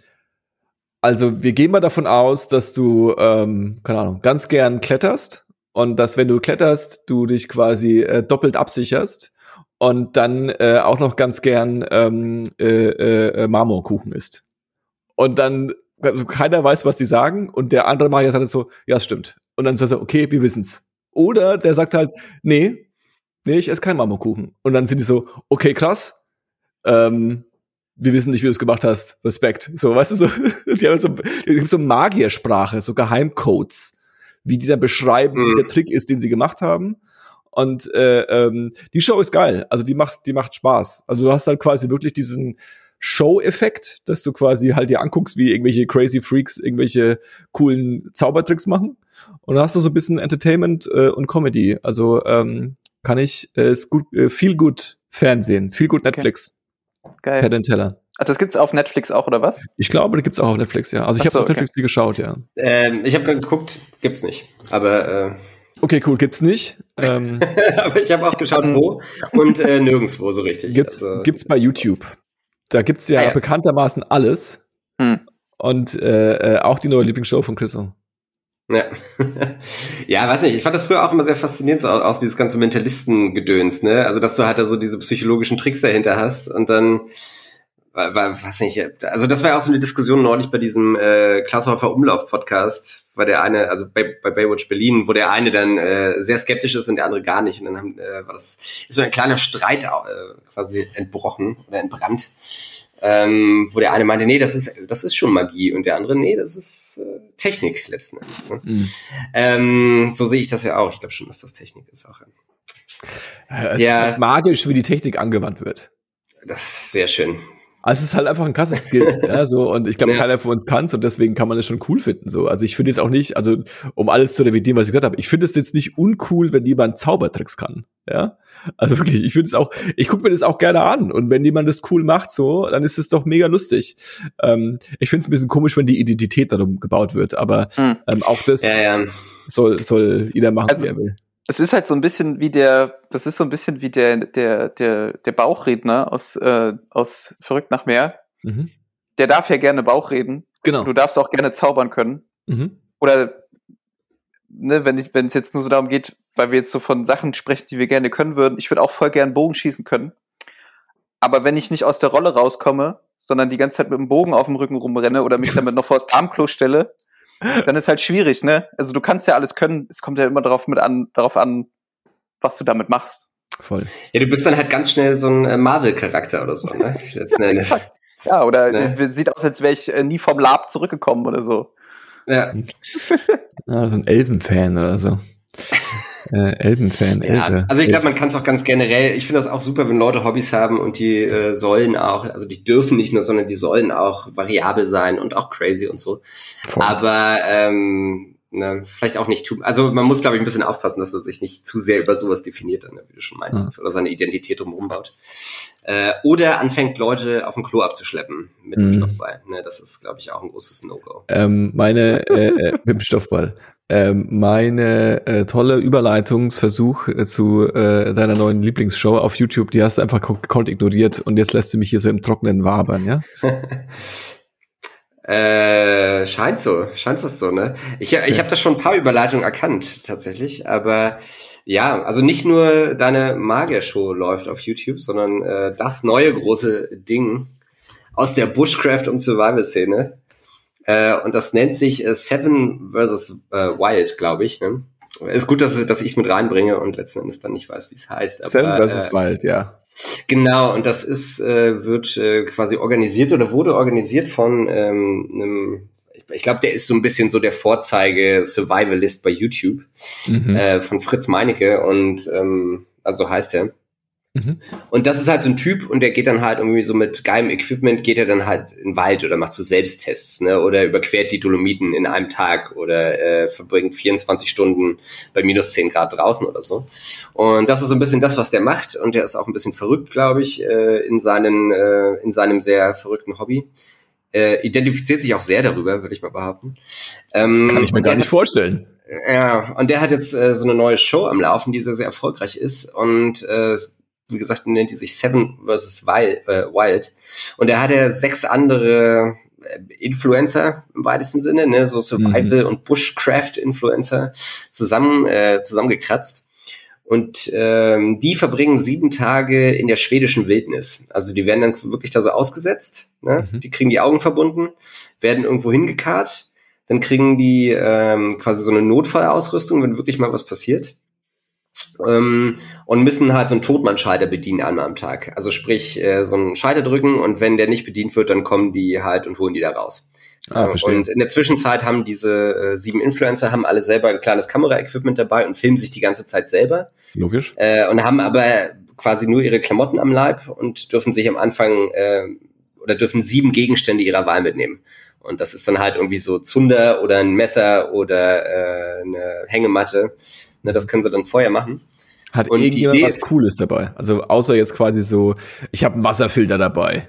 also wir gehen mal davon aus, dass du, ähm, keine Ahnung, ganz gern kletterst und dass wenn du kletterst, du dich quasi äh, doppelt absicherst und dann äh, auch noch ganz gern ähm, äh, äh, Marmorkuchen isst. Und dann also keiner weiß, was die sagen und der andere Magier sagt so, ja, es stimmt. Und dann sagt er, okay, wir wissen's. Oder der sagt halt, nee, nee, ich esse keinen Marmorkuchen. Und dann sind die so, okay, krass. Ähm, wir wissen nicht, wie du es gemacht hast. Respekt. So, weißt du, so, die haben so, die haben so Magiersprache, so Geheimcodes, wie die dann beschreiben, mhm. wie der Trick ist, den sie gemacht haben. Und äh, ähm, die Show ist geil. Also die macht, die macht Spaß. Also du hast halt quasi wirklich diesen Show-Effekt, dass du quasi halt dir anguckst, wie irgendwelche crazy Freaks irgendwelche coolen Zaubertricks machen. Und da hast du so ein bisschen Entertainment äh, und Comedy. Also ähm, kann ich, äh, ist gut, äh, viel gut Fernsehen, viel gut Netflix. Okay. Geil. Penn Teller. Ach, das gibt's auf Netflix auch, oder was? Ich glaube, das gibt's auch auf Netflix, ja. Also ich habe so, auf Netflix okay. geschaut, ja. Ähm, ich habe geguckt, gibt's nicht. Aber äh Okay, cool, gibt's nicht. Ähm, aber ich habe auch geschaut, wo und äh, nirgendwo so richtig. Gibt's, also, gibt's bei YouTube. Da gibt's ja, ah, ja. bekanntermaßen alles. Hm. Und äh, äh, auch die neue Lieblingsshow von Chriso. Ja. ja, weiß nicht. Ich fand das früher auch immer sehr faszinierend, so aus, dieses ganze Mentalistengedöns, ne? Also, dass du halt da so diese psychologischen Tricks dahinter hast und dann, weiß nicht, also das war ja auch so eine Diskussion neulich bei diesem äh, Klaashäufer Umlauf-Podcast, war der eine, also bei, bei Baywatch Berlin, wo der eine dann äh, sehr skeptisch ist und der andere gar nicht. Und dann haben, äh, war das ist so ein kleiner Streit äh, quasi entbrochen oder entbrannt ähm, wo der eine meinte, nee, das ist, das ist schon Magie und der andere, nee, das ist äh, Technik letzten Endes. Ne? Mhm. Ähm, so sehe ich das ja auch. Ich glaube schon, dass das Technik ist auch. Äh, ja, halt magisch, wie die Technik angewandt wird. Das ist sehr schön. Also es ist halt einfach ein krasses Skill, ja, so und ich glaube, ja. keiner von uns kann und deswegen kann man es schon cool finden, so. Also ich finde es auch nicht, also um alles zu revidieren, was ich gesagt habe, ich finde es jetzt nicht uncool, wenn jemand Zaubertricks kann, ja. Also wirklich, ich finde es auch, ich gucke mir das auch gerne an und wenn jemand das cool macht, so, dann ist es doch mega lustig. Ähm, ich finde es ein bisschen komisch, wenn die Identität darum gebaut wird, aber hm. ähm, auch das ja, ja. soll soll jeder machen, also, wie er will es ist halt so ein bisschen wie der, das ist so ein bisschen wie der, der, der, der Bauchredner aus, äh, aus Verrückt nach Meer. Mhm. Der darf ja gerne Bauch reden. Genau. Du darfst auch gerne zaubern können. Mhm. Oder, ne, wenn es jetzt nur so darum geht, weil wir jetzt so von Sachen sprechen, die wir gerne können würden. Ich würde auch voll gern Bogen schießen können. Aber wenn ich nicht aus der Rolle rauskomme, sondern die ganze Zeit mit dem Bogen auf dem Rücken rumrenne oder mich damit noch vor das Armklo stelle, dann ist halt schwierig, ne? Also du kannst ja alles können, es kommt ja immer darauf mit an, darauf an, was du damit machst. Voll. Ja, du bist dann halt ganz schnell so ein äh, Marvel-Charakter oder so, ne? ja, oder ne? sieht aus, als wäre ich äh, nie vom Lab zurückgekommen oder so. Ja. ja so ein Elfenfan oder so. Äh, Elben-Fan, ja, Elbe. Also ich glaube, man kann es auch ganz generell, ich finde das auch super, wenn Leute Hobbys haben und die äh, sollen auch, also die dürfen nicht nur, sondern die sollen auch variabel sein und auch crazy und so. Voll. Aber ähm, ne, vielleicht auch nicht tun. Also man muss, glaube ich, ein bisschen aufpassen, dass man sich nicht zu sehr über sowas definiert, dann, wie du schon meintest, ja. oder seine Identität drumherum baut. Äh, oder anfängt, Leute auf dem Klo abzuschleppen mit dem mhm. Stoffball. Ne, das ist, glaube ich, auch ein großes No-Go. Ähm, meine, äh, äh, mit dem Stoffball. Ähm, meine äh, tolle Überleitungsversuch äh, zu äh, deiner neuen Lieblingsshow auf YouTube, die hast du einfach gekonnt ignoriert und jetzt lässt du mich hier so im Trockenen wabern, ja? Äh, scheint so, scheint fast so, ne? Ich, okay. ich habe da schon ein paar Überleitungen erkannt, tatsächlich, aber ja, also nicht nur deine Magier-Show läuft auf YouTube, sondern äh, das neue große Ding aus der Bushcraft- und Survival-Szene. Äh, und das nennt sich äh, Seven vs. Äh, Wild, glaube ich, ne? Ist gut, dass, dass ich es mit reinbringe und letzten Endes dann nicht weiß, wie es heißt. Aber, Seven vs. Äh, Wild, ja. Genau, und das ist, äh, wird äh, quasi organisiert oder wurde organisiert von ähm, einem, ich glaube, der ist so ein bisschen so der Vorzeige Survivalist bei YouTube mhm. äh, von Fritz Meinecke und ähm, also heißt er. Mhm. Und das ist halt so ein Typ und der geht dann halt irgendwie so mit geilem Equipment, geht er dann halt in den Wald oder macht so Selbsttests, ne? Oder überquert die Dolomiten in einem Tag oder äh, verbringt 24 Stunden bei minus 10 Grad draußen oder so. Und das ist so ein bisschen das, was der macht. Und der ist auch ein bisschen verrückt, glaube ich, äh, in, seinen, äh, in seinem sehr verrückten Hobby. Äh, identifiziert sich auch sehr darüber, würde ich mal behaupten. Ähm, Kann ich mir gar nicht vorstellen. Ja, und der hat jetzt äh, so eine neue Show am Laufen, die sehr, sehr erfolgreich ist. Und äh, wie gesagt, nennt die sich Seven vs. Wild, äh, Wild. Und er hatte sechs andere äh, Influencer im weitesten Sinne, ne, so Survival- mhm. und Bushcraft-Influencer zusammen, äh, zusammengekratzt. Und ähm, die verbringen sieben Tage in der schwedischen Wildnis. Also die werden dann wirklich da so ausgesetzt, ne? Mhm. die kriegen die Augen verbunden, werden irgendwo hingekarrt, dann kriegen die ähm, quasi so eine Notfallausrüstung, wenn wirklich mal was passiert und müssen halt so einen Totmannschalter bedienen einmal am Tag. Also sprich, äh, so einen Schalter drücken und wenn der nicht bedient wird, dann kommen die halt und holen die da raus. Ah, verstehe. und in der Zwischenzeit haben diese äh, sieben Influencer haben alle selber ein kleines Kameraequipment dabei und filmen sich die ganze Zeit selber. Logisch. Äh, und haben aber quasi nur ihre Klamotten am Leib und dürfen sich am Anfang oder dürfen sieben Gegenstände ihrer Wahl mitnehmen. Und das ist dann halt irgendwie so Zunder oder ein Messer oder eine Hängematte Ne, das können sie dann vorher machen. Hat und irgendjemand was Cooles dabei? Also außer jetzt quasi so, ich habe einen Wasserfilter dabei.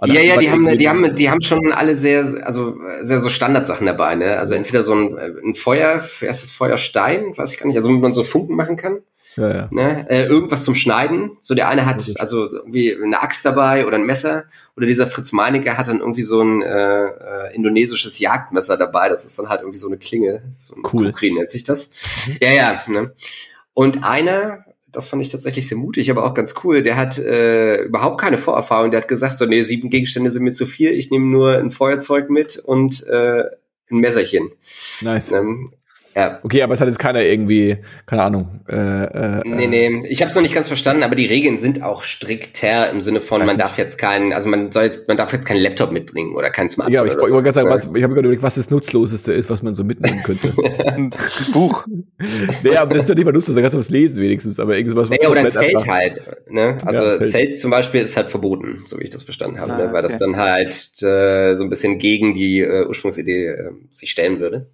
Oder ja, ja, die haben, die haben, die haben schon alle sehr, also sehr so Standardsachen dabei, ne? Also entweder so ein, ein Feuer, erstes Feuerstein, weiß ich gar nicht, also womit man so Funken machen kann. Ja, ja. Ne? Äh, irgendwas zum Schneiden. So der eine hat also irgendwie eine Axt dabei oder ein Messer. Oder dieser Fritz Meinecke hat dann irgendwie so ein äh, äh, indonesisches Jagdmesser dabei. Das ist dann halt irgendwie so eine Klinge. So ein cool. Kukri nennt sich das. Ja, ja. Ne? Und einer, das fand ich tatsächlich sehr mutig, aber auch ganz cool. Der hat äh, überhaupt keine Vorerfahrung. Der hat gesagt, so, nee, sieben Gegenstände sind mir zu viel. Ich nehme nur ein Feuerzeug mit und äh, ein Messerchen. Nice. Ähm, ja. Okay, aber es hat jetzt keiner irgendwie, keine Ahnung. Äh, äh, nee, nee, ich habe es noch nicht ganz verstanden, aber die Regeln sind auch strikter im Sinne von, man darf jetzt keinen, also man soll jetzt, man darf jetzt keinen Laptop mitbringen oder kein Smartphone. Ja, ich, ich wollte gerade sagen, was, ich habe überlegt, was das Nutzloseste ist, was man so mitnehmen könnte. ein Buch. nee, aber das ist doch nicht mal nutzlos, da kannst du was lesen wenigstens, aber irgendwas, was nee, oder ein Zelt einfach. halt, ne? Also ja, Zelt. Zelt. zum Beispiel ist halt verboten, so wie ich das verstanden habe, ah, ne? weil okay. das dann halt äh, so ein bisschen gegen die äh, Ursprungsidee äh, sich stellen würde.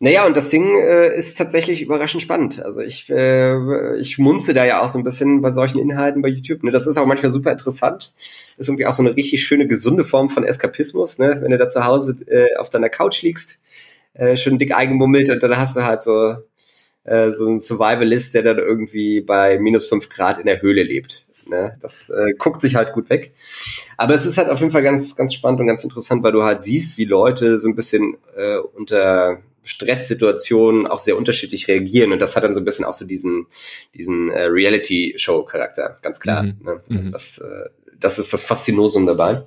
Naja, und das Ding äh, ist tatsächlich überraschend spannend. Also ich, äh, ich schmunze da ja auch so ein bisschen bei solchen Inhalten bei YouTube. Ne? Das ist auch manchmal super interessant. Ist irgendwie auch so eine richtig schöne, gesunde Form von Eskapismus, ne? wenn du da zu Hause äh, auf deiner Couch liegst, äh, schön dick eingemummelt und dann hast du halt so, äh, so einen Survivalist, der dann irgendwie bei minus fünf Grad in der Höhle lebt. Ne? Das äh, guckt sich halt gut weg. Aber es ist halt auf jeden Fall ganz, ganz spannend und ganz interessant, weil du halt siehst, wie Leute so ein bisschen äh, unter Stresssituationen auch sehr unterschiedlich reagieren und das hat dann so ein bisschen auch so diesen, diesen äh, Reality-Show-Charakter, ganz klar. Mhm. Ne? Mhm. Das, äh, das ist das Faszinosum dabei.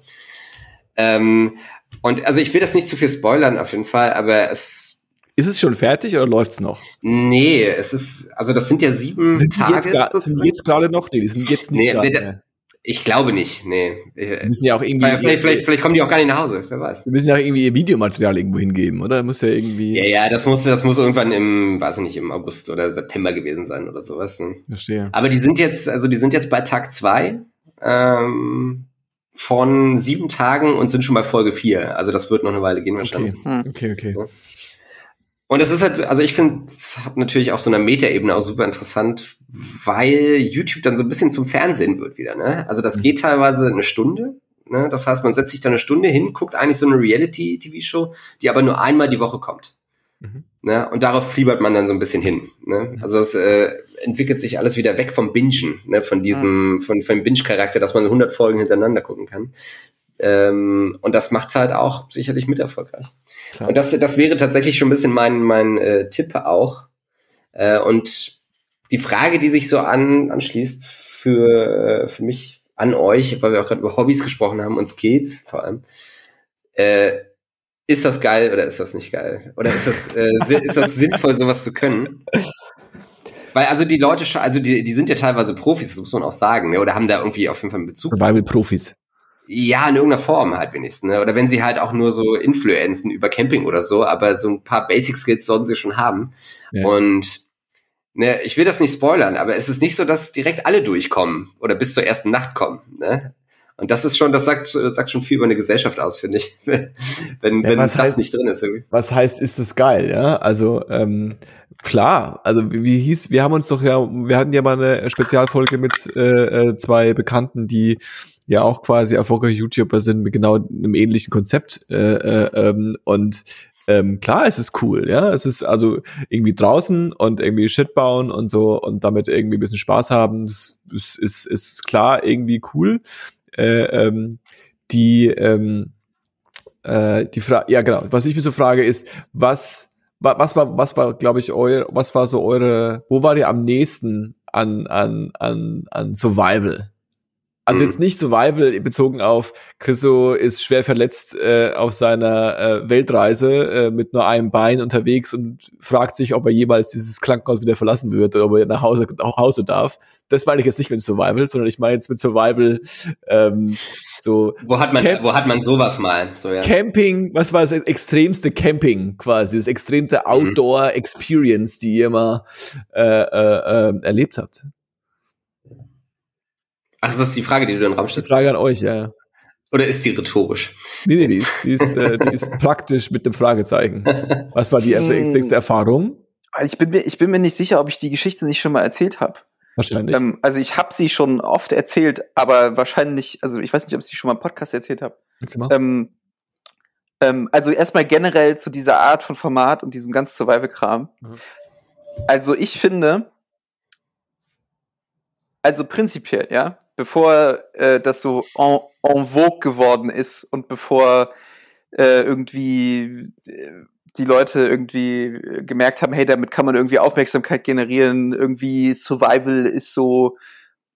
Ähm, und also ich will das nicht zu viel spoilern auf jeden Fall, aber es ist es schon fertig oder läuft's noch? Nee, es ist, also das sind ja sieben sind Tage. Jetzt sind jetzt gerade noch? Nee, die sind jetzt nicht nee, gerade. Ich glaube nicht, nee. Wir müssen ja auch irgendwie. Vielleicht, vielleicht, vielleicht, kommen die auch gar nicht nach Hause, wer weiß. Wir müssen ja auch irgendwie ihr Videomaterial irgendwo hingeben, oder? Muss ja irgendwie. Ja, ja, das muss, das muss irgendwann im, weiß ich nicht, im August oder September gewesen sein oder sowas. Ne? Verstehe. Aber die sind jetzt, also die sind jetzt bei Tag zwei ähm, von sieben Tagen und sind schon bei Folge vier. Also das wird noch eine Weile gehen wahrscheinlich. Okay, okay, okay. Ja. Und es ist halt, also ich finde, es hat natürlich auch so eine Metaebene auch super interessant, weil YouTube dann so ein bisschen zum Fernsehen wird wieder. Ne? Also das mhm. geht teilweise eine Stunde. Ne? Das heißt, man setzt sich da eine Stunde hin, guckt eigentlich so eine Reality-TV-Show, die aber nur einmal die Woche kommt. Mhm. Ne? Und darauf fiebert man dann so ein bisschen hin. Ne? Mhm. Also es äh, entwickelt sich alles wieder weg vom Bingen, ne? von diesem, mhm. von, von dem Binge-Charakter, dass man 100 Folgen hintereinander gucken kann. Ähm, und das macht's halt auch sicherlich mit erfolgreich. Klar. Und das, das wäre tatsächlich schon ein bisschen mein, mein äh, Tipp auch. Äh, und die Frage, die sich so an, anschließt für, äh, für mich an euch, weil wir auch gerade über Hobbys gesprochen haben und Skills vor allem, äh, ist das geil oder ist das nicht geil? Oder ist das, äh, ist das sinnvoll, sowas zu können? Weil also die Leute, also die, die sind ja teilweise Profis, das muss man auch sagen, ne? oder haben da irgendwie auf jeden Fall einen Bezug. Survival-Profis. Ja, in irgendeiner Form halt wenigstens. Ne? Oder wenn sie halt auch nur so influenzen über Camping oder so, aber so ein paar Basic Skills sollten sie schon haben. Ja. Und ne, ich will das nicht spoilern, aber es ist nicht so, dass direkt alle durchkommen oder bis zur ersten Nacht kommen. Ne? Und das ist schon, das sagt, das sagt schon viel über eine Gesellschaft aus, finde ich, wenn, ja, wenn das heißt, nicht drin ist. Irgendwie. Was heißt, ist es geil, ja? Also ähm, klar, also wie, wie hieß, wir haben uns doch ja, wir hatten ja mal eine Spezialfolge mit äh, äh zwei Bekannten, die ja auch quasi erfolgreiche YouTuber sind mit genau einem ähnlichen Konzept äh, äh, ähm, und ähm, klar, es ist cool, ja. Es ist also irgendwie draußen und irgendwie Shit bauen und so und damit irgendwie ein bisschen Spaß haben. Das, das ist, ist klar irgendwie cool. Äh, ähm, die, ähm, äh, die Frage, ja genau, was ich mir so frage ist, was, was war, was war, glaube ich, euer, was war so eure, wo war ihr am nächsten an, an, an, an Survival? Also jetzt mhm. nicht Survival bezogen auf Chriso ist schwer verletzt äh, auf seiner äh, Weltreise äh, mit nur einem Bein unterwegs und fragt sich, ob er jemals dieses Krankenhaus wieder verlassen wird oder ob er nach Hause nach Hause darf. Das meine ich jetzt nicht mit Survival, sondern ich meine jetzt mit Survival ähm, so. Wo hat man Camp wo hat man sowas mal? So, ja. Camping, was war das extremste Camping quasi, das extremste mhm. Outdoor Experience, die ihr mal äh, äh, äh, erlebt habt? Ach, das ist die Frage, die du in den Raum stellst. Die Frage an euch, ja. Oder ist die rhetorisch? Nee, nee, die ist, die ist, äh, die ist praktisch mit dem Fragezeichen. Was war die nächste Erfahrung? Ich bin, mir, ich bin mir nicht sicher, ob ich die Geschichte nicht schon mal erzählt habe. Wahrscheinlich. Ähm, also ich habe sie schon oft erzählt, aber wahrscheinlich, also ich weiß nicht, ob ich sie schon mal im Podcast erzählt habe. Ähm, ähm, also erstmal generell zu dieser Art von Format und diesem ganzen Survival-Kram. Mhm. Also ich finde, also prinzipiell, ja, bevor äh, das so en, en vogue geworden ist und bevor äh, irgendwie äh, die Leute irgendwie gemerkt haben, hey, damit kann man irgendwie Aufmerksamkeit generieren, irgendwie Survival ist so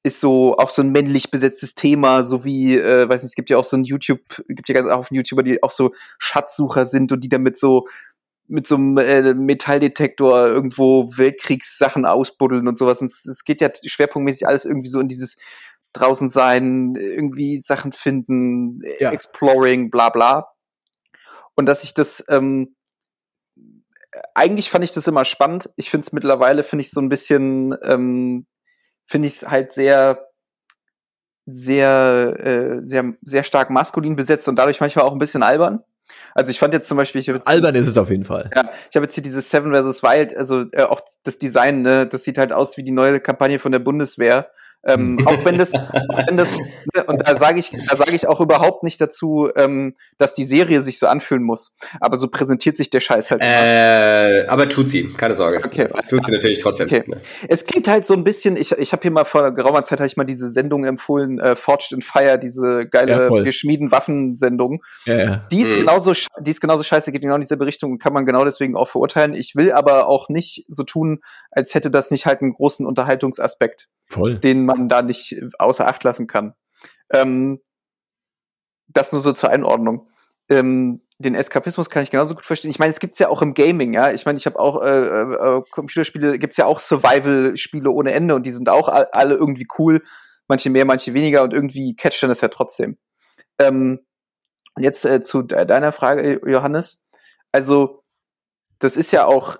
ist so auch so ein männlich besetztes Thema, so wie, äh, weiß nicht, es gibt ja auch so ein YouTube, gibt ja ganz auch YouTuber, die auch so Schatzsucher sind und die damit so mit so einem äh, Metalldetektor irgendwo Weltkriegssachen ausbuddeln und sowas. Und es geht ja schwerpunktmäßig alles irgendwie so in dieses draußen sein, irgendwie Sachen finden, ja. exploring, bla bla. Und dass ich das, ähm, eigentlich fand ich das immer spannend. Ich finde es mittlerweile, finde ich so ein bisschen, ähm, finde ich es halt sehr, sehr, äh, sehr, sehr stark maskulin besetzt und dadurch manchmal auch ein bisschen albern. Also ich fand jetzt zum Beispiel, ich jetzt, albern ist es auf jeden Fall. Ja, ich habe jetzt hier dieses Seven vs. Wild, also äh, auch das Design, ne, das sieht halt aus wie die neue Kampagne von der Bundeswehr. Ähm, auch wenn das, auch wenn das, und da sage ich, da sage ich auch überhaupt nicht dazu, ähm, dass die Serie sich so anfühlen muss. Aber so präsentiert sich der Scheiß halt. Äh, aber tut sie, keine Sorge. Okay, tut sie natürlich trotzdem. Okay. Ne. Es klingt halt so ein bisschen. Ich, ich habe hier mal vor geraumer Zeit habe ich mal diese Sendung empfohlen, äh, Forged in Fire, diese geile ja, Wir schmieden Waffen-Sendung. Ja, ja. Die ist mhm. genauso, die ist genauso scheiße, geht genau in diese Richtung und kann man genau deswegen auch verurteilen. Ich will aber auch nicht so tun, als hätte das nicht halt einen großen Unterhaltungsaspekt. Voll. den man da nicht außer Acht lassen kann. Ähm, das nur so zur Einordnung. Ähm, den Eskapismus kann ich genauso gut verstehen. Ich meine, es gibt's ja auch im Gaming, ja. Ich meine, ich habe auch äh, äh, Computerspiele, gibt's ja auch Survival-Spiele ohne Ende und die sind auch alle irgendwie cool. manche mehr, manche weniger und irgendwie catcht dann das ja trotzdem. Ähm, und jetzt äh, zu deiner Frage, Johannes. Also, das ist ja auch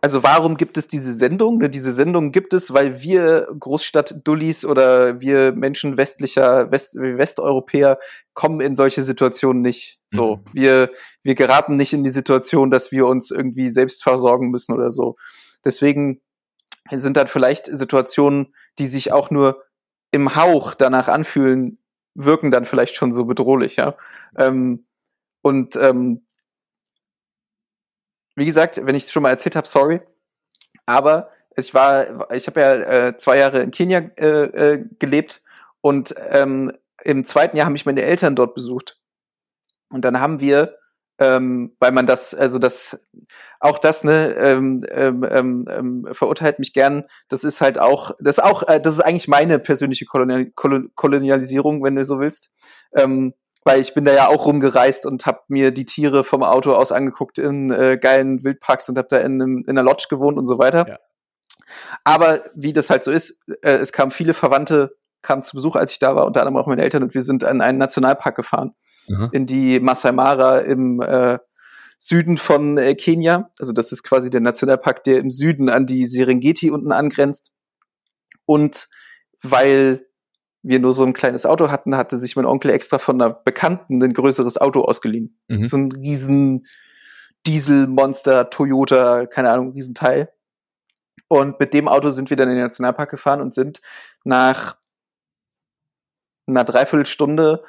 also warum gibt es diese Sendung? Ne, diese Sendung gibt es, weil wir Großstadt-Dullis oder wir Menschen westlicher, West, Westeuropäer kommen in solche Situationen nicht. So, mhm. wir, wir geraten nicht in die Situation, dass wir uns irgendwie selbst versorgen müssen oder so. Deswegen sind dann vielleicht Situationen, die sich auch nur im Hauch danach anfühlen, wirken dann vielleicht schon so bedrohlich, ja. Ähm, und ähm, wie gesagt, wenn ich es schon mal erzählt habe, sorry. Aber ich war, ich habe ja äh, zwei Jahre in Kenia äh, äh, gelebt und ähm, im zweiten Jahr haben mich meine Eltern dort besucht. Und dann haben wir, ähm, weil man das, also das, auch das, ne, ähm, ähm, ähm, ähm verurteilt mich gern. Das ist halt auch, das ist auch, äh, das ist eigentlich meine persönliche Kolonial Kolonialisierung, wenn du so willst. Ähm, weil ich bin da ja auch rumgereist und habe mir die Tiere vom Auto aus angeguckt in äh, geilen Wildparks und habe da in, in einer Lodge gewohnt und so weiter. Ja. Aber wie das halt so ist, äh, es kamen viele Verwandte, kamen zu Besuch, als ich da war, unter anderem auch meine Eltern und wir sind an einen Nationalpark gefahren, mhm. in die Masai Mara im äh, Süden von äh, Kenia. Also das ist quasi der Nationalpark, der im Süden an die Serengeti unten angrenzt. Und weil wir nur so ein kleines Auto hatten, hatte sich mein Onkel extra von einer Bekannten ein größeres Auto ausgeliehen. Mhm. So ein riesen Dieselmonster, Toyota, keine Ahnung, Riesenteil. Und mit dem Auto sind wir dann in den Nationalpark gefahren und sind nach einer Dreiviertelstunde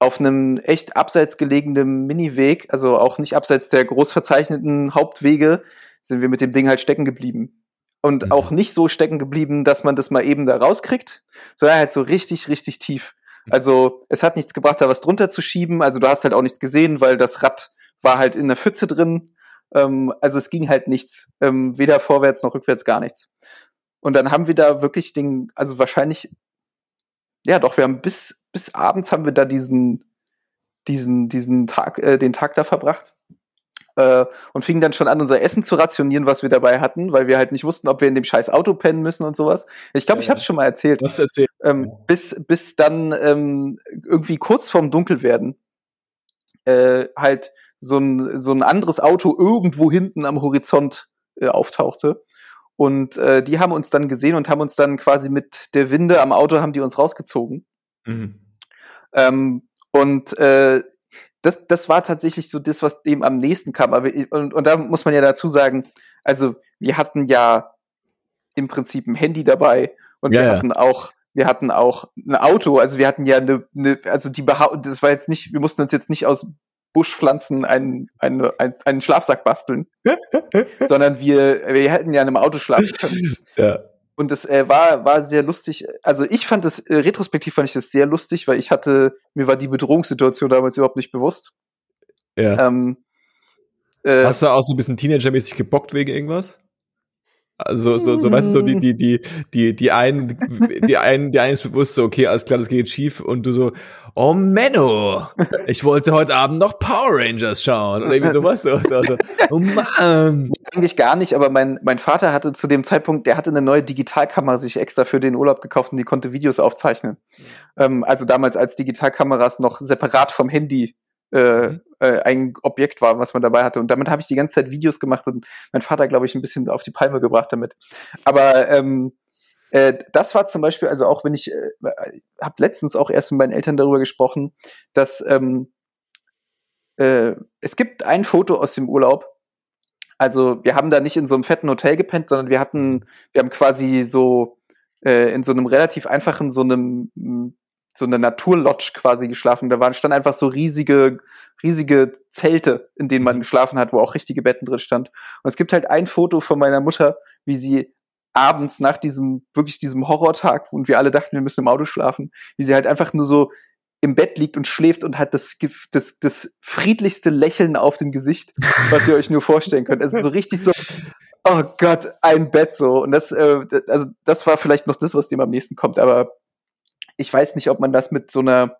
auf einem echt abseits gelegenen Miniweg, also auch nicht abseits der groß verzeichneten Hauptwege, sind wir mit dem Ding halt stecken geblieben und mhm. auch nicht so stecken geblieben, dass man das mal eben da rauskriegt, sondern halt so richtig, richtig tief. Also es hat nichts gebracht, da was drunter zu schieben. Also du hast halt auch nichts gesehen, weil das Rad war halt in der Pfütze drin. Ähm, also es ging halt nichts, ähm, weder vorwärts noch rückwärts, gar nichts. Und dann haben wir da wirklich den, also wahrscheinlich, ja doch, wir haben bis bis abends haben wir da diesen diesen diesen Tag, äh, den Tag da verbracht äh, und fingen dann schon an, unser Essen zu rationieren, was wir dabei hatten, weil wir halt nicht wussten, ob wir in dem scheiß Auto pennen müssen und sowas. Ich glaube, ja, ich habe es schon mal erzählt. Was erzählt? Ähm, bis, bis dann ähm, irgendwie kurz vorm Dunkelwerden äh, halt so ein, so ein anderes Auto irgendwo hinten am Horizont äh, auftauchte. Und äh, die haben uns dann gesehen und haben uns dann quasi mit der Winde am Auto haben die uns rausgezogen. Mhm. Ähm, und äh, das, das war tatsächlich so das, was dem am nächsten kam. Aber, und, und da muss man ja dazu sagen, also wir hatten ja im Prinzip ein Handy dabei und ja, wir hatten ja. auch wir hatten auch ein Auto, also wir hatten ja eine, eine also die Behauptung, das war jetzt nicht, wir mussten uns jetzt nicht aus Buschpflanzen einen, einen, einen, einen Schlafsack basteln, sondern wir, wir hätten ja in einem Auto schlafen können. Ja. Und das äh, war, war sehr lustig. Also ich fand das, äh, retrospektiv fand ich das sehr lustig, weil ich hatte, mir war die Bedrohungssituation damals überhaupt nicht bewusst. Ja. Ähm, äh, Hast du auch so ein bisschen Teenager-mäßig gebockt wegen irgendwas? Also so, so weißt du, so die, die, die, die, die einen, die einen, die einen ist bewusst so, okay, alles klar, das geht schief und du so, oh Menno, ich wollte heute Abend noch Power Rangers schauen oder irgendwie sowas. So, so, oh Mann. Eigentlich gar nicht, aber mein, mein Vater hatte zu dem Zeitpunkt, der hatte eine neue Digitalkamera sich extra für den Urlaub gekauft und die konnte Videos aufzeichnen. Mhm. Ähm, also damals als Digitalkameras noch separat vom Handy äh, mhm. äh, ein Objekt war, was man dabei hatte. Und damit habe ich die ganze Zeit Videos gemacht und mein Vater, glaube ich, ein bisschen auf die Palme gebracht damit. Aber ähm, äh, das war zum Beispiel, also auch wenn ich, äh, habe letztens auch erst mit meinen Eltern darüber gesprochen, dass ähm, äh, es gibt ein Foto aus dem Urlaub. Also wir haben da nicht in so einem fetten Hotel gepennt, sondern wir hatten, wir haben quasi so äh, in so einem relativ einfachen, so einem so eine Naturlodge quasi geschlafen. Da waren stand einfach so riesige, riesige Zelte, in denen man mhm. geschlafen hat, wo auch richtige Betten drin stand. Und es gibt halt ein Foto von meiner Mutter, wie sie abends nach diesem, wirklich diesem Horrortag, und wir alle dachten, wir müssen im Auto schlafen, wie sie halt einfach nur so im Bett liegt und schläft und hat das, das, das friedlichste Lächeln auf dem Gesicht, was ihr euch nur vorstellen könnt. Also so richtig so, oh Gott, ein Bett so. Und das, äh, also das war vielleicht noch das, was dem am nächsten kommt, aber ich weiß nicht, ob man das mit so einer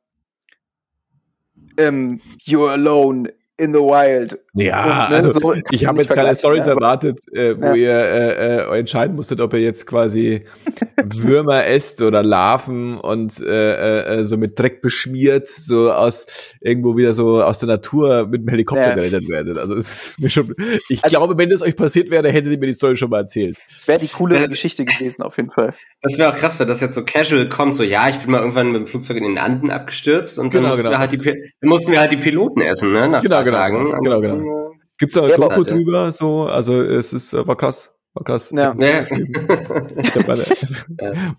ähm, You're alone in the wild. Ja, und, ne, also so ich habe jetzt keine Stories erwartet, äh, wo ja. ihr äh, äh, entscheiden musstet, ob ihr jetzt quasi Würmer esst oder Larven und äh, äh, so mit Dreck beschmiert, so aus irgendwo wieder so aus der Natur mit dem Helikopter ja. gerettet werdet. Also ist mir schon. Ich also, glaube, wenn das euch passiert wäre, hättet ihr mir die Story schon mal erzählt. Wäre die coole äh, Geschichte gewesen, auf jeden Fall. Das wäre auch krass, wenn das jetzt so casual kommt, so ja, ich bin mal irgendwann mit dem Flugzeug in den Anden abgestürzt und dann genau, mussten, genau. Wir halt die, mussten wir halt die Piloten essen, ne? Nach genau, genau, Tagen. genau, genau. Gibt's da eine Doku halt, drüber? So, also es ist war krass. War krass. Ja. ja. Ich habe meine,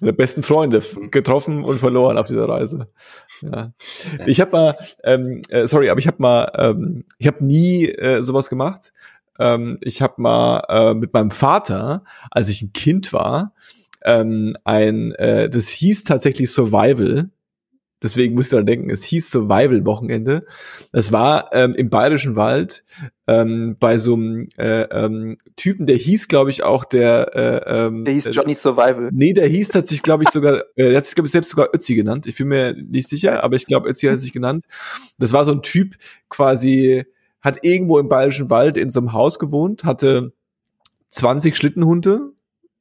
meine, besten Freunde getroffen und verloren auf dieser Reise. Ja. Ich habe mal, ähm, äh, sorry, aber ich habe mal, ähm, ich habe nie äh, sowas gemacht. Ähm, ich habe mal äh, mit meinem Vater, als ich ein Kind war, ähm, ein, äh, das hieß tatsächlich Survival Deswegen muss ich daran denken, es hieß Survival-Wochenende. Es war ähm, im Bayerischen Wald ähm, bei so einem äh, ähm, Typen, der hieß, glaube ich, auch der äh, ähm, Der hieß Johnny Survival. Nee, der hieß tatsächlich, glaube ich, sogar, äh, der hat sich, glaube ich, selbst sogar Ötzi genannt. Ich bin mir nicht sicher, aber ich glaube, Ötzi hat sich genannt. Das war so ein Typ, quasi, hat irgendwo im Bayerischen Wald in so einem Haus gewohnt, hatte 20 Schlittenhunde,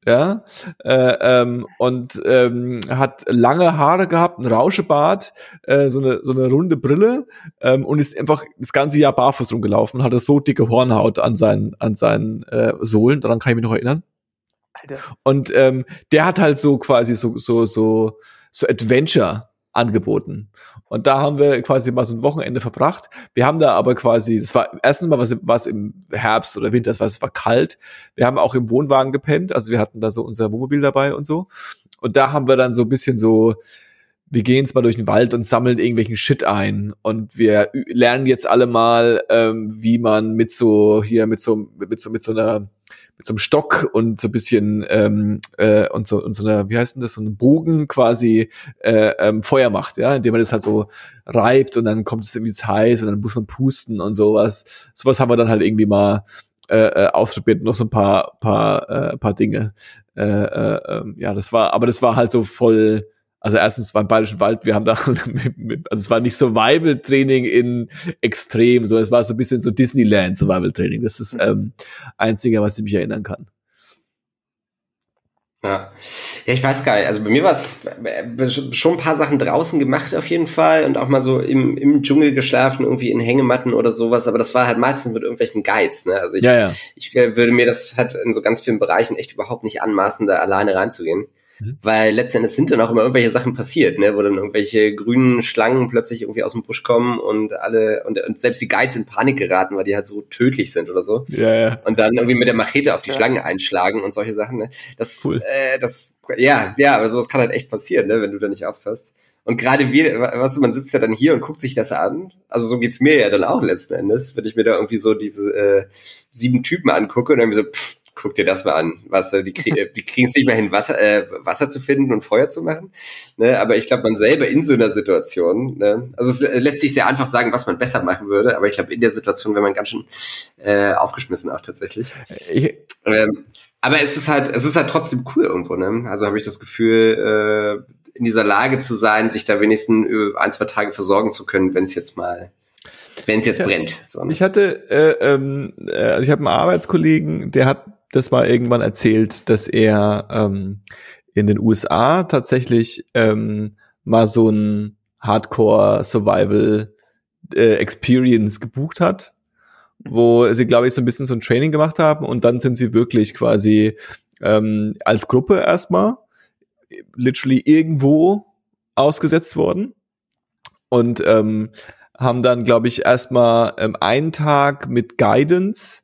ja, äh, ähm, und ähm, hat lange Haare gehabt, ein Rauschebart, äh, so eine so eine runde Brille ähm, und ist einfach das ganze Jahr barfuß rumgelaufen, hatte so dicke Hornhaut an seinen an seinen äh, Sohlen, daran kann ich mich noch erinnern. Alter. Und ähm, der hat halt so quasi so so so so Adventure angeboten. Und da haben wir quasi mal so ein Wochenende verbracht. Wir haben da aber quasi, das war erstens mal was, was im Herbst oder Winter, es war, es war kalt. Wir haben auch im Wohnwagen gepennt, also wir hatten da so unser Wohnmobil dabei und so. Und da haben wir dann so ein bisschen so, wir gehen jetzt mal durch den Wald und sammeln irgendwelchen Shit ein und wir lernen jetzt alle mal, ähm, wie man mit so hier mit so mit so mit so einer mit so einem Stock und so ein bisschen ähm, äh, und so und so einer wie heißt denn das so einen Bogen quasi äh, ähm, Feuer macht, ja, indem man das halt so reibt und dann kommt es irgendwie heiß und dann muss man pusten und sowas. Sowas haben wir dann halt irgendwie mal äh, äh ausprobiert, noch so ein paar paar äh, paar Dinge. Äh, äh, äh, ja, das war, aber das war halt so voll also erstens beim Bayerischen Wald, wir haben da, also es war nicht Survival-Training in extrem, so es war so ein bisschen so Disneyland Survival-Training. Das ist ähm, einzige, was ich mich erinnern kann. Ja. ja, ich weiß gar nicht. Also bei mir war es äh, schon ein paar Sachen draußen gemacht auf jeden Fall und auch mal so im, im Dschungel geschlafen, irgendwie in Hängematten oder sowas. Aber das war halt meistens mit irgendwelchen Guides. Ne? Also ich, ja, ja. ich würde mir das halt in so ganz vielen Bereichen echt überhaupt nicht anmaßen, da alleine reinzugehen. Mhm. Weil letzten Endes sind dann auch immer irgendwelche Sachen passiert, ne, wo dann irgendwelche grünen Schlangen plötzlich irgendwie aus dem Busch kommen und alle und, und selbst die Guides in Panik geraten, weil die halt so tödlich sind oder so. Ja, ja. Und dann irgendwie mit der Machete auf die ja. Schlange einschlagen und solche Sachen. Ne? Das, cool. äh, das, ja, ja, aber sowas kann halt echt passieren, ne, wenn du da nicht aufpasst. Und gerade wir, was man sitzt ja dann hier und guckt sich das an. Also so geht's mir ja dann auch letzten Endes, wenn ich mir da irgendwie so diese äh, sieben Typen angucke und dann so, pff, guck dir das mal an. Wasser, die, krieg, die kriegen es nicht mehr hin, Wasser, äh, Wasser zu finden und Feuer zu machen. Ne? Aber ich glaube, man selber in so einer Situation, ne? also es lässt sich sehr einfach sagen, was man besser machen würde, aber ich glaube, in der Situation wäre man ganz schön äh, aufgeschmissen auch tatsächlich. Ich, ähm, aber es ist halt, es ist halt trotzdem cool irgendwo, ne? Also habe ich das Gefühl, äh, in dieser Lage zu sein, sich da wenigstens ein, zwei Tage versorgen zu können, wenn es jetzt mal wenn es jetzt brennt. So. Ich hatte, äh, ähm, äh, ich habe einen Arbeitskollegen, der hat das mal irgendwann erzählt, dass er ähm, in den USA tatsächlich ähm, mal so ein Hardcore Survival äh, Experience gebucht hat, wo sie, glaube ich, so ein bisschen so ein Training gemacht haben und dann sind sie wirklich quasi ähm, als Gruppe erstmal literally irgendwo ausgesetzt worden und ähm, haben dann, glaube ich, erstmal ähm, einen Tag mit Guidance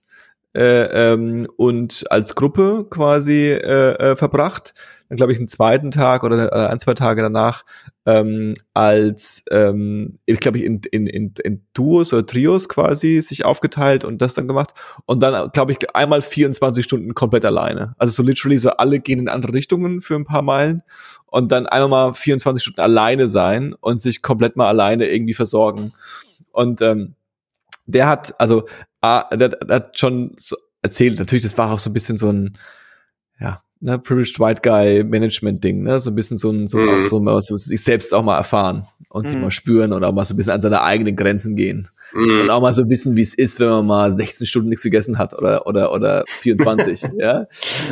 äh, ähm, und als Gruppe quasi äh, äh, verbracht. Dann glaube ich einen zweiten Tag oder äh, ein, zwei Tage danach ähm, als, ähm, ich glaube ich, in, in, in, in Duos oder Trios quasi sich aufgeteilt und das dann gemacht. Und dann, glaube ich, einmal 24 Stunden komplett alleine. Also so literally so alle gehen in andere Richtungen für ein paar Meilen und dann einmal mal 24 Stunden alleine sein und sich komplett mal alleine irgendwie versorgen. Und ähm, der hat, also ah, der, der hat schon so erzählt, natürlich, das war auch so ein bisschen so ein, ja, ne, Privileged White Guy Management Ding, ne, so ein bisschen so ein, so, mhm. so, so, so sich selbst auch mal erfahren und mhm. sich mal spüren und auch mal so ein bisschen an seine eigenen Grenzen gehen mhm. und auch mal so wissen, wie es ist, wenn man mal 16 Stunden nichts gegessen hat oder oder oder 24, ja,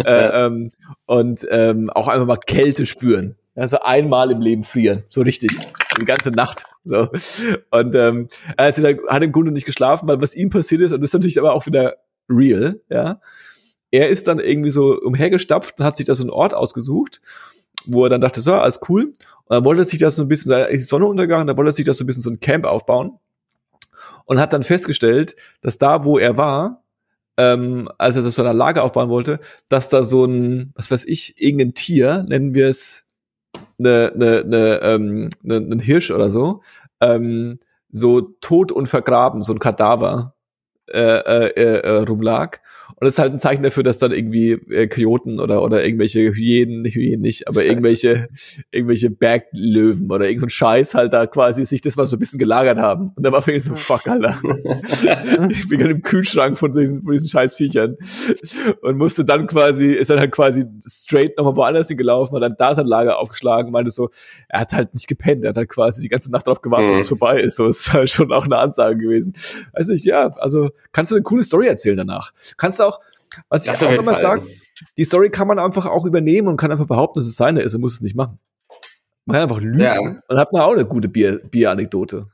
äh, ähm, und ähm, auch einfach mal Kälte spüren, also einmal im Leben frieren, so richtig, die ganze Nacht. So. Und ähm, also da hat im Grunde nicht geschlafen, weil was ihm passiert ist, und das ist natürlich aber auch wieder real, ja. Er ist dann irgendwie so umhergestapft und hat sich da so einen Ort ausgesucht, wo er dann dachte, so, alles cool. Und dann wollte er sich da so ein bisschen, da ist die Sonne untergegangen, da wollte er sich da so ein bisschen so ein Camp aufbauen. Und hat dann festgestellt, dass da, wo er war, ähm, als er so ein Lager aufbauen wollte, dass da so ein, was weiß ich, irgendein Tier, nennen wir es eine, eine, eine, ähm, eine, ein Hirsch oder so, ähm, so tot und vergraben, so ein Kadaver äh, äh, äh, rumlag. Und das ist halt ein Zeichen dafür, dass dann irgendwie äh, Kojoten oder, oder irgendwelche Hyänen, Hyänen nicht, aber irgendwelche, irgendwelche Berglöwen oder irgendein so Scheiß halt da quasi sich das mal so ein bisschen gelagert haben. Und da war für mich so, fuck, Alter. ich bin gerade im Kühlschrank von diesen, von diesen Scheißviechern. Und musste dann quasi, ist dann halt quasi straight nochmal woanders hingelaufen, hat dann da sein Lager aufgeschlagen, meinte so, er hat halt nicht gepennt, er hat halt quasi die ganze Nacht darauf gewartet, mhm. es vorbei ist. So, ist halt schon auch eine Ansage gewesen. Weiß nicht, ja, also kannst du eine coole Story erzählen danach. Kannst du auch, was ich das auch immer sage, die Story kann man einfach auch übernehmen und kann einfach behaupten, dass es seine ist und muss es nicht machen. Man kann einfach lügen ja. und hat man auch eine gute Bier, Bier-Anekdote.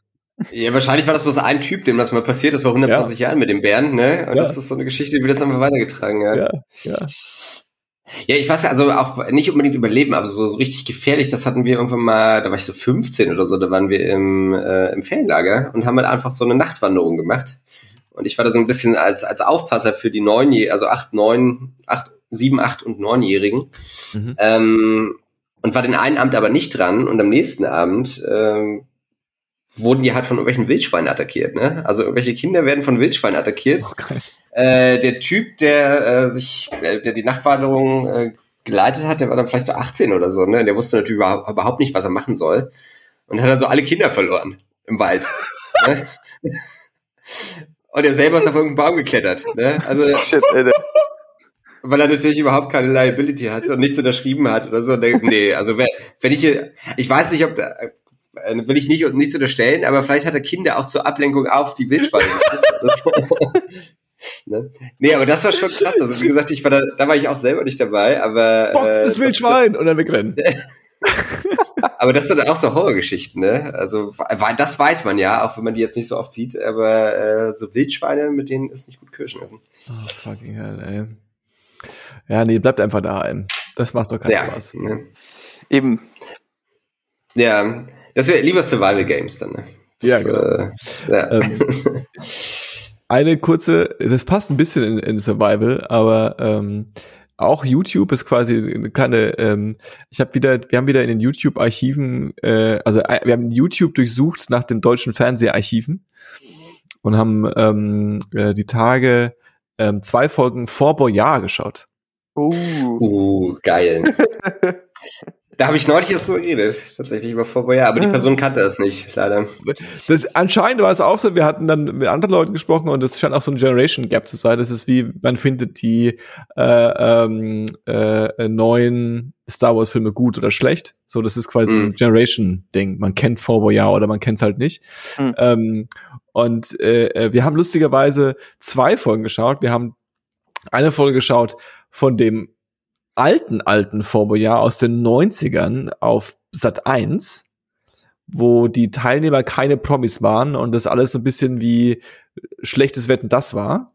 Ja, wahrscheinlich war das bloß ein Typ, dem das mal passiert ist vor 120 ja. Jahren mit dem Bären, ne? Und ja. das ist so eine Geschichte, die wird jetzt einfach weitergetragen, ja. Ja, ja. Ja, ich weiß ja, also auch nicht unbedingt überleben, aber so, so richtig gefährlich, das hatten wir irgendwann mal, da war ich so 15 oder so, da waren wir im, äh, im Ferienlager und haben halt einfach so eine Nachtwanderung gemacht. Und ich war da so ein bisschen als, als Aufpasser für die neun, also acht, neun, acht, sieben, acht und neunjährigen. Mhm. Ähm, und war den einen Abend aber nicht dran und am nächsten Abend ähm, wurden die halt von irgendwelchen Wildschweinen attackiert. Ne? Also irgendwelche Kinder werden von Wildschweinen attackiert. Okay. Äh, der Typ, der äh, sich, äh, der die Nachtwanderung äh, geleitet hat, der war dann vielleicht so 18 oder so. Ne? Der wusste natürlich überhaupt nicht, was er machen soll und hat dann so alle Kinder verloren im Wald. ne? Und er selber ist auf irgendeinen Baum geklettert. Ne? Also, Shit, Alter. Weil er natürlich überhaupt keine Liability hat und nichts unterschrieben hat oder so. Nee, also wenn, wenn ich, ich weiß nicht, ob da, äh, will ich nicht nichts unterstellen, aber vielleicht hat er Kinder auch zur Ablenkung auf die Wildschweine. ne? Nee, aber das war schon krass. Also wie gesagt, ich war da, da war ich auch selber nicht dabei, aber. Box äh, ist Wildschwein und dann wegrennen. aber das sind auch so Horrorgeschichten, ne? Also das weiß man ja, auch wenn man die jetzt nicht so oft sieht, aber äh, so Wildschweine, mit denen ist nicht gut Kirschen essen. Oh, fucking hell, ey. Ja, nee, bleibt einfach daheim. Das macht doch keinen ja, Spaß. Ne? Eben. Ja, das wäre lieber Survival Games dann, ne? Das, ja, genau. Äh, ja. Ähm, eine kurze, das passt ein bisschen in, in Survival, aber ähm, auch YouTube ist quasi eine kleine, ähm, ich habe wieder, wir haben wieder in den YouTube-Archiven, äh, also äh, wir haben YouTube durchsucht nach den deutschen Fernseharchiven und haben ähm, äh, die Tage ähm, zwei Folgen vor Boyard geschaut. Uh, uh geil. Da habe ich neulich erst drüber geredet, tatsächlich über Fort aber die Person kannte es nicht, leider. Das, anscheinend war es auch so, wir hatten dann mit anderen Leuten gesprochen und es scheint auch so ein Generation Gap zu sein. Das ist wie, man findet die äh, ähm, äh, neuen Star Wars Filme gut oder schlecht. So, das ist quasi mm. ein Generation-Ding. Man kennt Fort oder man kennt es halt nicht. Mm. Ähm, und äh, äh, wir haben lustigerweise zwei Folgen geschaut. Wir haben eine Folge geschaut von dem alten, alten Vorbojahr aus den 90ern auf Sat 1, wo die Teilnehmer keine Promis waren und das alles so ein bisschen wie schlechtes Wetten das war.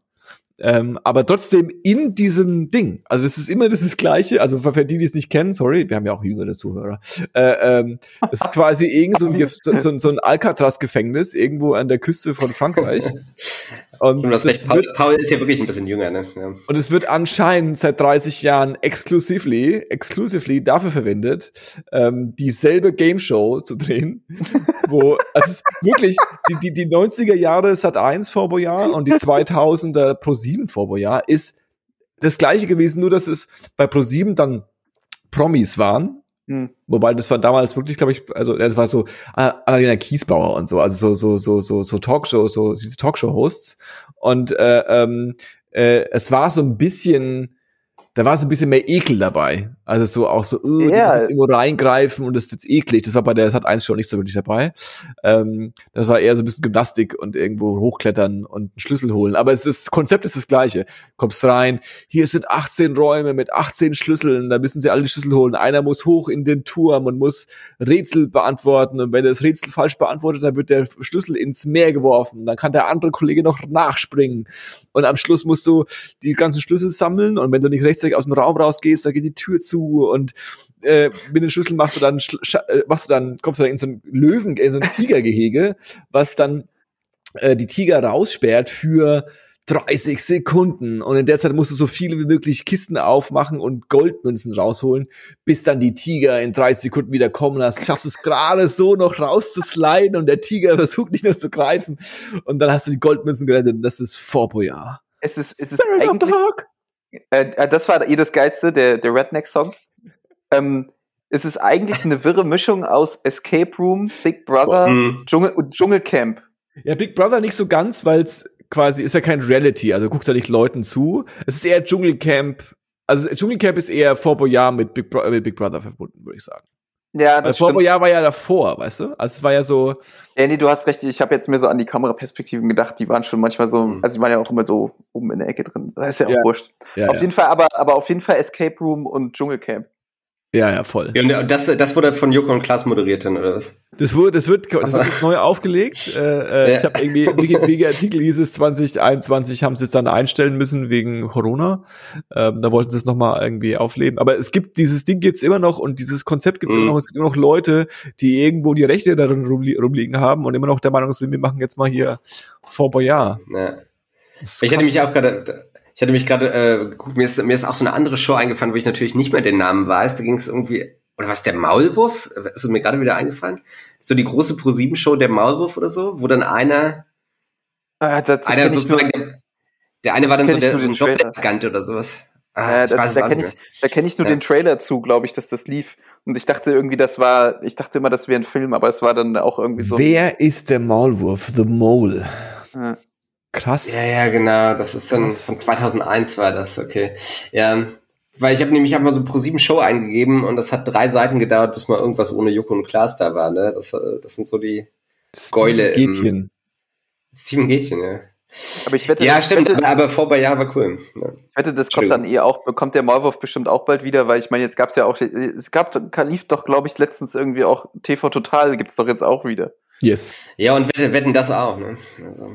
Ähm, aber trotzdem in diesem Ding. Also das ist immer das, ist das Gleiche. Also für die, die es nicht kennen, sorry, wir haben ja auch jüngere Zuhörer. Äh, ähm, das ist quasi irgend so, so, so, so ein Alcatraz-Gefängnis irgendwo an der Küste von Frankreich. Und, das Paul, wird, Paul, ist ja wirklich ein bisschen jünger, ne? Ja. Und es wird anscheinend seit 30 Jahren exclusively, exclusively dafür verwendet, ähm, dieselbe Game Show zu drehen, wo, also wirklich, die, die, die 90er Jahre Sat 1 Vorbojahr und die 2000er Pro 7 Vorbojahr ist das gleiche gewesen, nur dass es bei Pro 7 dann Promis waren hm. Wobei das war damals wirklich, glaube ich, also das war so äh, Annalena Kiesbauer und so, also so so so so so Talkshow, so diese Talkshow-Hosts und äh, ähm, äh, es war so ein bisschen da war so ein bisschen mehr Ekel dabei. Also so auch so, uh, Ja. die irgendwo reingreifen und das ist jetzt eklig. Das war bei der Sat 1 schon nicht so wirklich dabei. Ähm, das war eher so ein bisschen Gymnastik und irgendwo hochklettern und einen Schlüssel holen. Aber es, das Konzept ist das gleiche. Kommst rein, hier sind 18 Räume mit 18 Schlüsseln, da müssen sie alle Schlüssel holen. Einer muss hoch in den Turm und muss Rätsel beantworten. Und wenn er das Rätsel falsch beantwortet, dann wird der Schlüssel ins Meer geworfen. Dann kann der andere Kollege noch nachspringen. Und am Schluss musst du die ganzen Schlüssel sammeln und wenn du nicht rechtzeitig aus dem Raum rausgehst, dann geht die Tür zu und äh, mit den Schlüsseln machst du dann äh, machst du dann kommst du dann in so ein Löwen, in so ein Tigergehege, was dann äh, die Tiger raussperrt für 30 Sekunden und in der Zeit musst du so viele wie möglich Kisten aufmachen und Goldmünzen rausholen, bis dann die Tiger in 30 Sekunden wieder kommen hast. Schaffst es gerade so noch rauszusliden und der Tiger versucht nicht mehr zu greifen und dann hast du die Goldmünzen gerettet und das ist Fort Boyard. Es ist, es ist Spirit of the eigentlich, Hawk. Äh, äh, das war eh das Geilste, der, der Redneck-Song. Ähm, es ist eigentlich eine wirre Mischung aus Escape Room, Big Brother Mhm. Dschungel, und Dschungelcamp. Ja, Big Brother nicht so ganz, weil es quasi ist ja kein Reality, also du guckst ja nicht Leuten zu. Es ist eher Dschungelcamp. Also Dschungelcamp ist eher Fort Boyard mit Big, Bro mit Big Brother verbunden, würde ich sagen. Ja, das stimmt. Boyard war ja davor, weißt du? Also es war ja so, Ja, nee, du hast recht. Ich habe jetzt mir so an die Kameraperspektiven gedacht. Die waren schon manchmal so, Mhm. also die waren ja auch immer so oben in der Ecke drin. Das ist ja auch Ja. wurscht. ja, auf ja, jeden Fall, aber, aber auf jeden Fall Escape Room und Dschungelcamp. Ja, ja, voll. Ja, und das, das wurde von Joko und Klaas moderiert dann, oder was? Das wurde, das wird, das wird jetzt neu aufgelegt. Äh, äh, Ja. Ich habe irgendwie Wikipedia-Artikel hieß es 2021 haben sie es dann einstellen müssen wegen Corona. Ähm, da wollten sie es noch mal irgendwie aufleben. Aber es gibt dieses Ding gibt's immer noch und dieses Konzept gibt's Mhm. immer noch. Es gibt immer noch Leute, die irgendwo die Rechte darin rumli rumliegen haben und immer noch der Meinung sind, wir machen jetzt mal hier Fort Boyard. Ja. Ich hatte mich auch gerade, ich hatte mich gerade äh, geguckt, mir ist, mir ist auch so eine andere Show eingefallen, wo ich natürlich nicht mehr den Namen weiß. Da ging es irgendwie, oder was, der Maulwurf? Ist es mir gerade wieder eingefallen? So die große Pro-7-Show, der Maulwurf oder so, wo dann einer, Ah, einer sozusagen, nur, der, der eine war dann so der, so ein Trailer. Doppelagant oder sowas. Ah, äh, da, da auch kenne ich, da kenn ich nur Ja. den Trailer zu, glaube ich, dass das lief. Und ich dachte irgendwie, das war, ich dachte immer, das wäre ein Film, aber es war dann auch irgendwie so. Wer ist der Maulwurf? The Mole. Ja. Krass. Ja, ja, genau. Das ist dann Krass. von 2001 war das, okay. Ja, weil ich habe nämlich einfach so Pro 7 Show eingegeben und das hat drei Seiten gedauert, bis mal irgendwas ohne Joko und Klaas da war. Ne? Das, äh, das sind so die Gäule im- Gätchen. Steven Gätchen, ja. Aber ich wette, Ja, ich stimmt, wette, aber, aber vor bei Jahr war cool. Ja. ich wette, das kommt dann eh auch, bekommt der Maulwurf bestimmt auch bald wieder, weil ich meine, jetzt gab's ja auch, es gab, lief doch, glaube ich, letztens irgendwie auch TV Total, gibt's doch jetzt auch wieder. Yes. ja, und wetten, wetten das auch, ne? Also,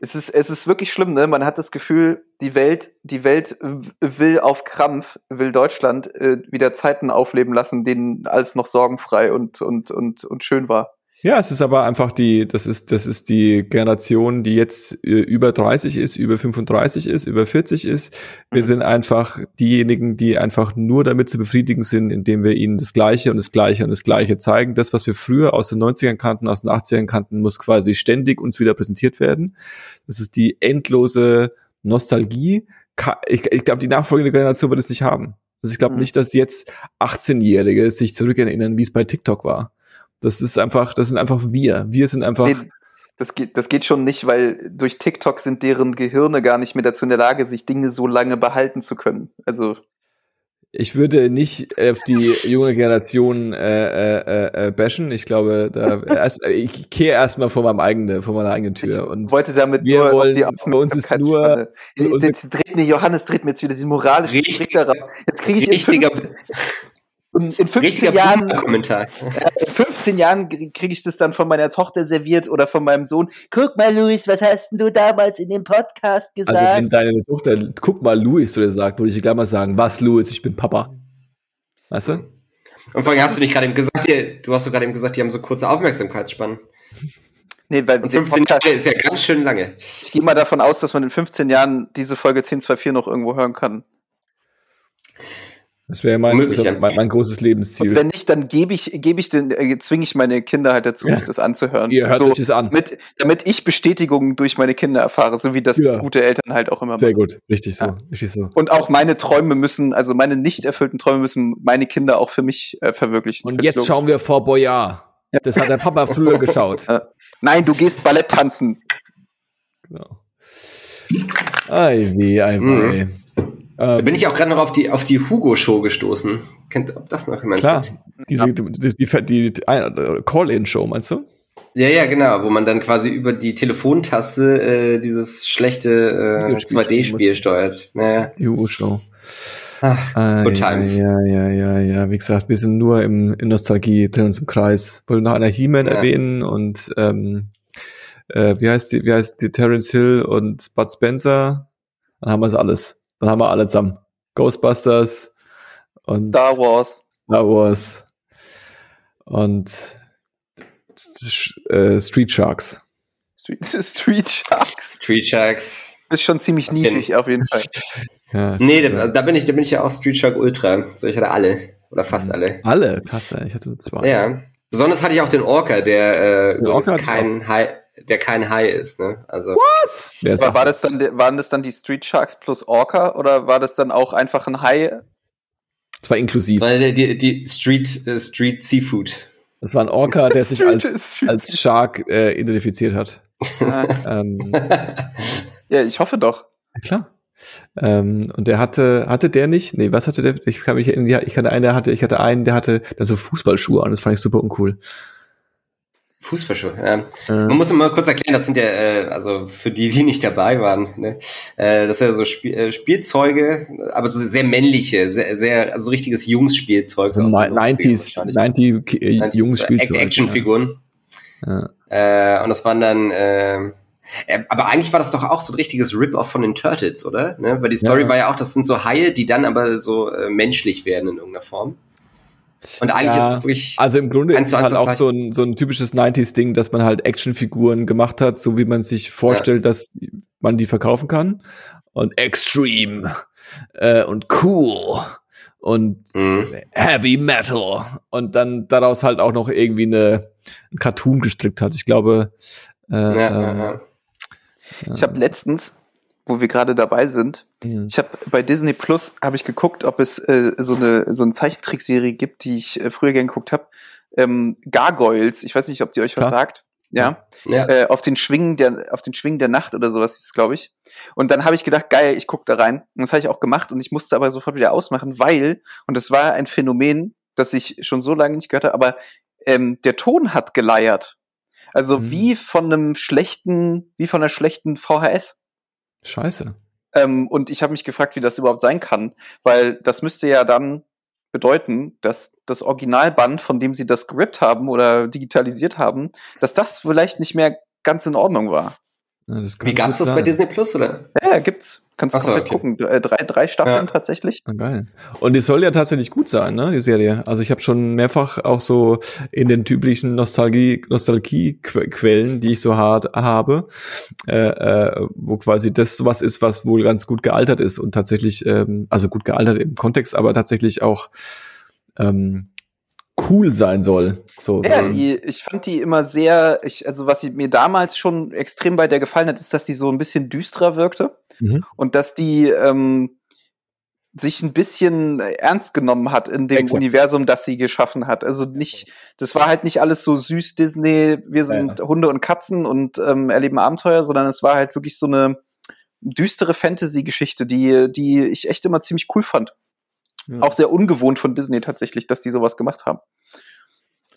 Es ist, es ist wirklich schlimm, ne? Man hat das Gefühl, die Welt, die Welt will auf Krampf, will Deutschland äh, wieder Zeiten aufleben lassen, denen alles noch sorgenfrei und, und, und, und schön war. Ja, es ist aber einfach die, das ist, das ist die Generation, die jetzt äh, über 30 ist, über 35 ist, über 40 ist. Wir Mhm. sind einfach diejenigen, die einfach nur damit zu befriedigen sind, indem wir ihnen das Gleiche und das Gleiche und das Gleiche zeigen. Das, was wir früher aus den 90ern kannten, aus den 80ern kannten, muss quasi ständig uns wieder präsentiert werden. Das ist die endlose Nostalgie. Ich, ich glaube, die nachfolgende Generation wird es nicht haben. Also ich glaube Mhm. nicht, dass jetzt 18-Jährige sich zurückerinnern, wie es bei TikTok war. Das ist einfach, das sind einfach wir. Wir sind einfach. Nee, das geht, das geht schon nicht, weil durch TikTok sind deren Gehirne gar nicht mehr dazu in der Lage, sich Dinge so lange behalten zu können. Also, Ich würde nicht auf die junge Generation äh, äh, äh, bashen. Ich glaube, da erst, ich kehre erstmal vor meinem eigenen, vor meiner eigenen Tür. ich Und wollte damit wir nur wollen- die bei uns ist nur- Jetzt, jetzt dreht mir Johannes dreht mir jetzt wieder den moralischen Richtig- Strick daraus. Jetzt kriege ich richtiger, 15, in, in 15 richtiger Jahren Kommentar. In 15 Jahren kriege ich das dann von meiner Tochter serviert oder von meinem Sohn. Guck mal, Luis, was hast denn du damals in dem Podcast also gesagt? wenn deine Tochter, guck mal, Louis oder sagt, würde ich gleich mal sagen, was Louis, ich bin Papa. Weißt du? Und vor allem hast du nicht gerade eben gesagt, die, du hast doch gerade eben gesagt, die haben so kurze Aufmerksamkeitsspannen. nee, weil Und den 15 Podcast, Jahre ist ja ganz schön lange. ich gehe mal davon aus, dass man in 15 Jahren diese Folge 1024 noch irgendwo hören kann. Das wäre mein, mein, mein großes Und Lebensziel. wenn nicht, dann gebe ich, gebe ich den, äh, zwinge ich meine Kinder halt dazu, Ja. sich das anzuhören. Ihr hört so, euch das an. mit, damit ich Bestätigung durch meine Kinder erfahre, so wie das Ja. gute Eltern halt auch immer Sehr machen. gut, richtig so, Ja. richtig so. Und auch meine Träume müssen, also meine nicht erfüllten Träume müssen meine Kinder auch für mich äh, verwirklichen. Und jetzt schauen wir vor Boyard. Das hat der Papa früher geschaut. Nein, du gehst Ballett tanzen. Genau. Ei weh, ei Mhm. Weh. da bin ich auch gerade noch auf die, auf die Hugo-Show gestoßen. Kennt, ob das noch jemand Klar. Diese, die, die, die, die Call-In-Show, meinst du? Ja, ja, genau, wo man dann quasi über die Telefontaste äh, dieses schlechte äh, 2D-Spiel steuert. Naja. Die Hugo-Show. Ach, ah, good times. Ja, ja, ja, ja. Wie gesagt, wir sind nur im, in Nostalgie drin uns im Kreis. Wollte noch einer He-Man ja. erwähnen und ähm, äh, wie heißt die, wie heißt die Terence Hill und Bud Spencer? Dann haben wir es alles. Dann haben wir alle zusammen. Ghostbusters und Star Wars. Star Wars und äh, Street Sharks. Street, Street Sharks. Street Sharks. Ist schon ziemlich niedlich auf jeden Fall. Ja, nee, da, da, bin ich, da bin ich ja auch Street Shark Ultra. So, ich hatte alle. Oder fast alle. Alle? Krass, ich hatte nur zwei. Ja. Besonders hatte ich auch den Orca, der, äh, der Orca kein High, der kein High ist, ne? Also. Was? War, war, das dann, waren das dann die Street Sharks plus Orca oder war das dann auch einfach ein High? Das war inklusiv. Weil die, die Street, äh, Street Seafood. Das war ein Orca, der sich als, als Shark äh, identifiziert hat. ähm, ja, ich hoffe doch. Klar. Ähm, und der hatte, hatte der nicht? Nee, was hatte der? Ich kann mich erinnern, ich hatte einen, der hatte, ich hatte einen, der hatte dann so Fußballschuhe an, das fand ich super uncool. Fußballschuhe, ja. Äh. Man muss mal kurz erklären, das sind ja, äh, also für die, die nicht dabei waren, ne? äh, das sind ja so Spiel, äh, Spielzeuge, aber so sehr männliche, sehr, sehr also richtiges Jungsspielzeug. So 90s, 90 äh, Jungsspielzeug. Actionfiguren. Ja. Äh, und das waren dann, äh, äh, aber eigentlich war das doch auch so ein richtiges Rip-Off von den Turtles, oder? Ne? Weil die Story ja. war ja auch, das sind so Haie, die dann aber so äh, menschlich werden in irgendeiner Form. Und eigentlich ja, ist es wirklich. Also im Grunde ist es halt auch so ein, so ein typisches 90s-Ding, dass man halt Actionfiguren gemacht hat, so wie man sich vorstellt, ja. dass man die verkaufen kann. Und extreme äh, und cool und mhm. Heavy Metal. Und dann daraus halt auch noch irgendwie eine, ein Cartoon gestrickt hat. Ich glaube. Äh, ja, äh, ich habe letztens, wo wir gerade dabei sind, mhm. ich habe bei Disney Plus habe ich geguckt, ob es äh, so eine so eine Zeichentrickserie gibt, die ich äh, früher gern geguckt habe. Ähm, Gargoyles. Ich weiß nicht, ob die euch Klar. was sagt. Ja, ja. Äh, auf den Schwingen der auf den Schwingen der Nacht oder sowas ist glaube ich. Und dann habe ich gedacht, geil, ich gucke da rein. Und das habe ich auch gemacht und ich musste aber sofort wieder ausmachen, weil und das war ein Phänomen, das ich schon so lange nicht gehört habe, aber ähm, der Ton hat geleiert. Also mhm. wie von einem schlechten, wie von einer schlechten VHS. Scheiße. Ähm, und ich habe mich gefragt, wie das überhaupt sein kann, weil das müsste ja dann bedeuten, dass das Originalband, von dem sie das gerippt haben oder digitalisiert haben, dass das vielleicht nicht mehr ganz in Ordnung war. Ja, Wie gab's das sein. bei Disney Plus, oder? Ja, gibt's. Kannst du komplett okay. gucken. Drei, drei Staffeln ja. tatsächlich. Ah, geil. Und die soll ja tatsächlich gut sein, ne, die Serie. Also ich habe schon mehrfach auch so in den typischen Nostalgie, Nostalgie-Quellen, die ich so hart habe, äh, äh, wo quasi das was ist, was wohl ganz gut gealtert ist und tatsächlich, ähm, also gut gealtert im Kontext, aber tatsächlich auch ähm, cool sein soll. So, ja, die, ich fand die immer sehr, ich, also was mir damals schon extrem bei der gefallen hat, ist, dass die so ein bisschen düsterer wirkte mhm. und dass die ähm, sich ein bisschen ernst genommen hat in dem Exakt. Universum, das sie geschaffen hat. Also nicht, das war halt nicht alles so süß Disney, wir sind ja. Hunde und Katzen und ähm, erleben Abenteuer, sondern es war halt wirklich so eine düstere Fantasy-Geschichte, die, die ich echt immer ziemlich cool fand. Ja. Auch sehr ungewohnt von Disney tatsächlich, dass die sowas gemacht haben.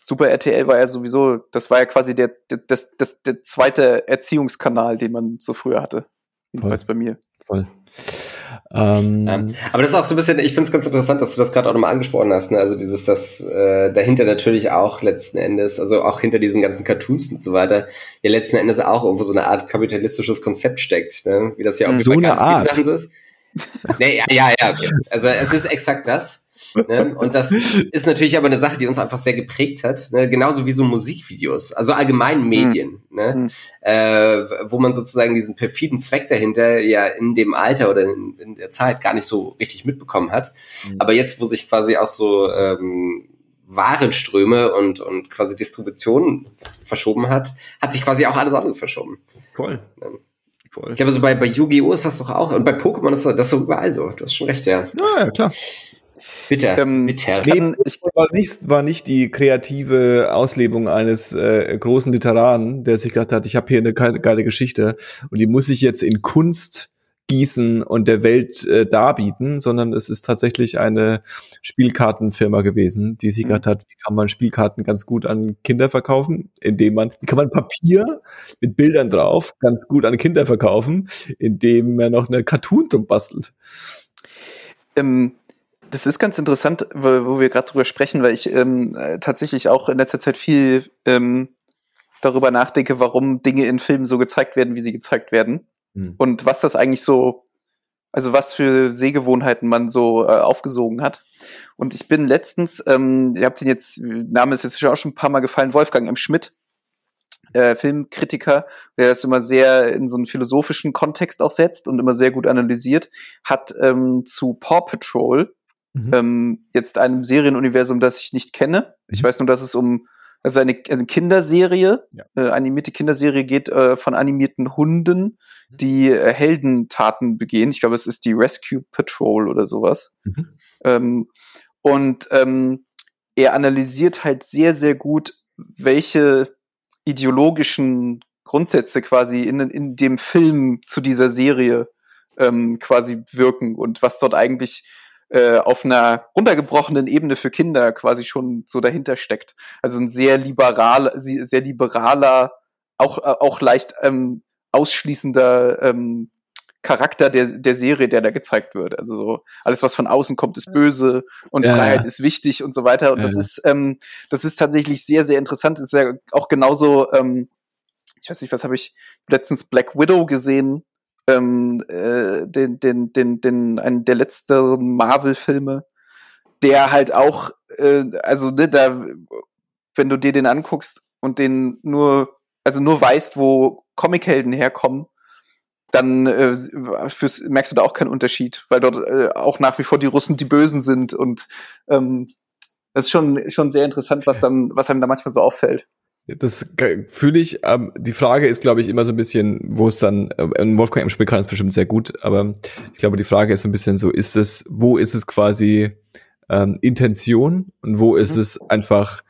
Super RTL war ja sowieso, das war ja quasi der, der, das, das, der zweite Erziehungskanal, den man so früher hatte. Jedenfalls bei mir. Voll. Ähm, ja, aber das ist auch so ein bisschen, ich finde es ganz interessant, dass du das gerade auch nochmal angesprochen hast. Ne? Also dieses, dass äh, dahinter natürlich auch letzten Endes, also auch hinter diesen ganzen Cartoons und so weiter, ja letzten Endes auch irgendwo so eine Art kapitalistisches Konzept steckt, ne? wie das ja auch so eine Art. ist. Nee, ja, ja, ja. Also es ist exakt das. Ne? Und das ist natürlich aber eine Sache, die uns einfach sehr geprägt hat. Ne? Genauso wie so Musikvideos, also allgemein Medien, mhm. ne? Mhm. Äh, wo man sozusagen diesen perfiden Zweck dahinter ja in dem Alter oder in, in der Zeit gar nicht so richtig mitbekommen hat. Mhm. Aber jetzt, wo sich quasi auch so ähm, Warenströme und, und quasi Distribution verschoben hat, hat sich quasi auch alles andere verschoben. Voll. Voll. Ich glaube, so bei, bei Yu-Gi-Oh! ist das doch auch, und bei Pokémon ist das, das ist doch überall so. Du hast schon recht, ja. Ja, ja klar. Bitte, ähm, bitte. Nee, es war nicht, war nicht die kreative Auslebung eines äh, großen Literaten, der sich gedacht hat, ich habe hier eine geile Geschichte und die muss ich jetzt in Kunst gießen und der Welt äh, darbieten, sondern es ist tatsächlich eine Spielkartenfirma gewesen, die sich mhm. gedacht hat, wie kann man Spielkarten ganz gut an Kinder verkaufen, indem man, wie kann man Papier mit Bildern drauf ganz gut an Kinder verkaufen, indem man noch eine Cartoon drum bastelt. Ähm, das ist ganz interessant, wo, wo wir gerade drüber sprechen, weil ich ähm, äh, tatsächlich auch in letzter Zeit viel ähm, darüber nachdenke, warum Dinge in Filmen so gezeigt werden, wie sie gezeigt werden. Mhm. Und was das eigentlich so, also was für Sehgewohnheiten man so äh, aufgesogen hat. Und ich bin letztens, ähm, ihr habt den jetzt, Name ist jetzt auch schon ein paar Mal gefallen, Wolfgang M. Schmidt, äh, Filmkritiker, der das immer sehr in so einen philosophischen Kontext auch setzt und immer sehr gut analysiert, hat ähm, zu Paw Patrol Mhm. Ähm, jetzt einem Serienuniversum, das ich nicht kenne. Ich mhm. weiß nur, dass es um also eine, eine Kinderserie, ja. äh, animierte Kinderserie geht äh, von animierten Hunden. Die äh, Heldentaten begehen. Ich glaube, es ist die Rescue Patrol oder sowas. Mhm. Ähm, und ähm, er analysiert halt sehr, sehr gut, welche ideologischen Grundsätze quasi in, in dem Film zu dieser Serie ähm, quasi wirken und was dort eigentlich äh, auf einer runtergebrochenen Ebene für Kinder quasi schon so dahinter steckt. Also ein sehr liberal, sehr liberaler, auch, äh, auch leicht ähm, ausschließender ähm, Charakter der, der Serie, der da gezeigt wird. Also so alles, was von außen kommt, ist böse und ja. Freiheit ist wichtig und so weiter. Und ja. das ist, ähm, das ist tatsächlich sehr, sehr interessant. Das ist ja auch genauso, ähm, ich weiß nicht, was habe ich letztens Black Widow gesehen, ähm, äh, den, den, den, den, einen der letzten Marvel-Filme, der halt auch, äh, also ne, da, wenn du dir den anguckst und den nur, also nur weißt, wo Comichelden herkommen, dann äh, fürs, merkst du da auch keinen Unterschied, weil dort äh, auch nach wie vor die Russen die Bösen sind und ähm, das ist schon schon sehr interessant, was dann was einem da manchmal so auffällt. Das fühle ich. Ähm, die Frage ist, glaube ich, immer so ein bisschen, wo es dann, äh, Wolfgang im Spiel kann es bestimmt sehr gut, aber ich glaube, die Frage ist so ein bisschen so, ist es, wo ist es quasi ähm, Intention und wo ist mhm. es einfach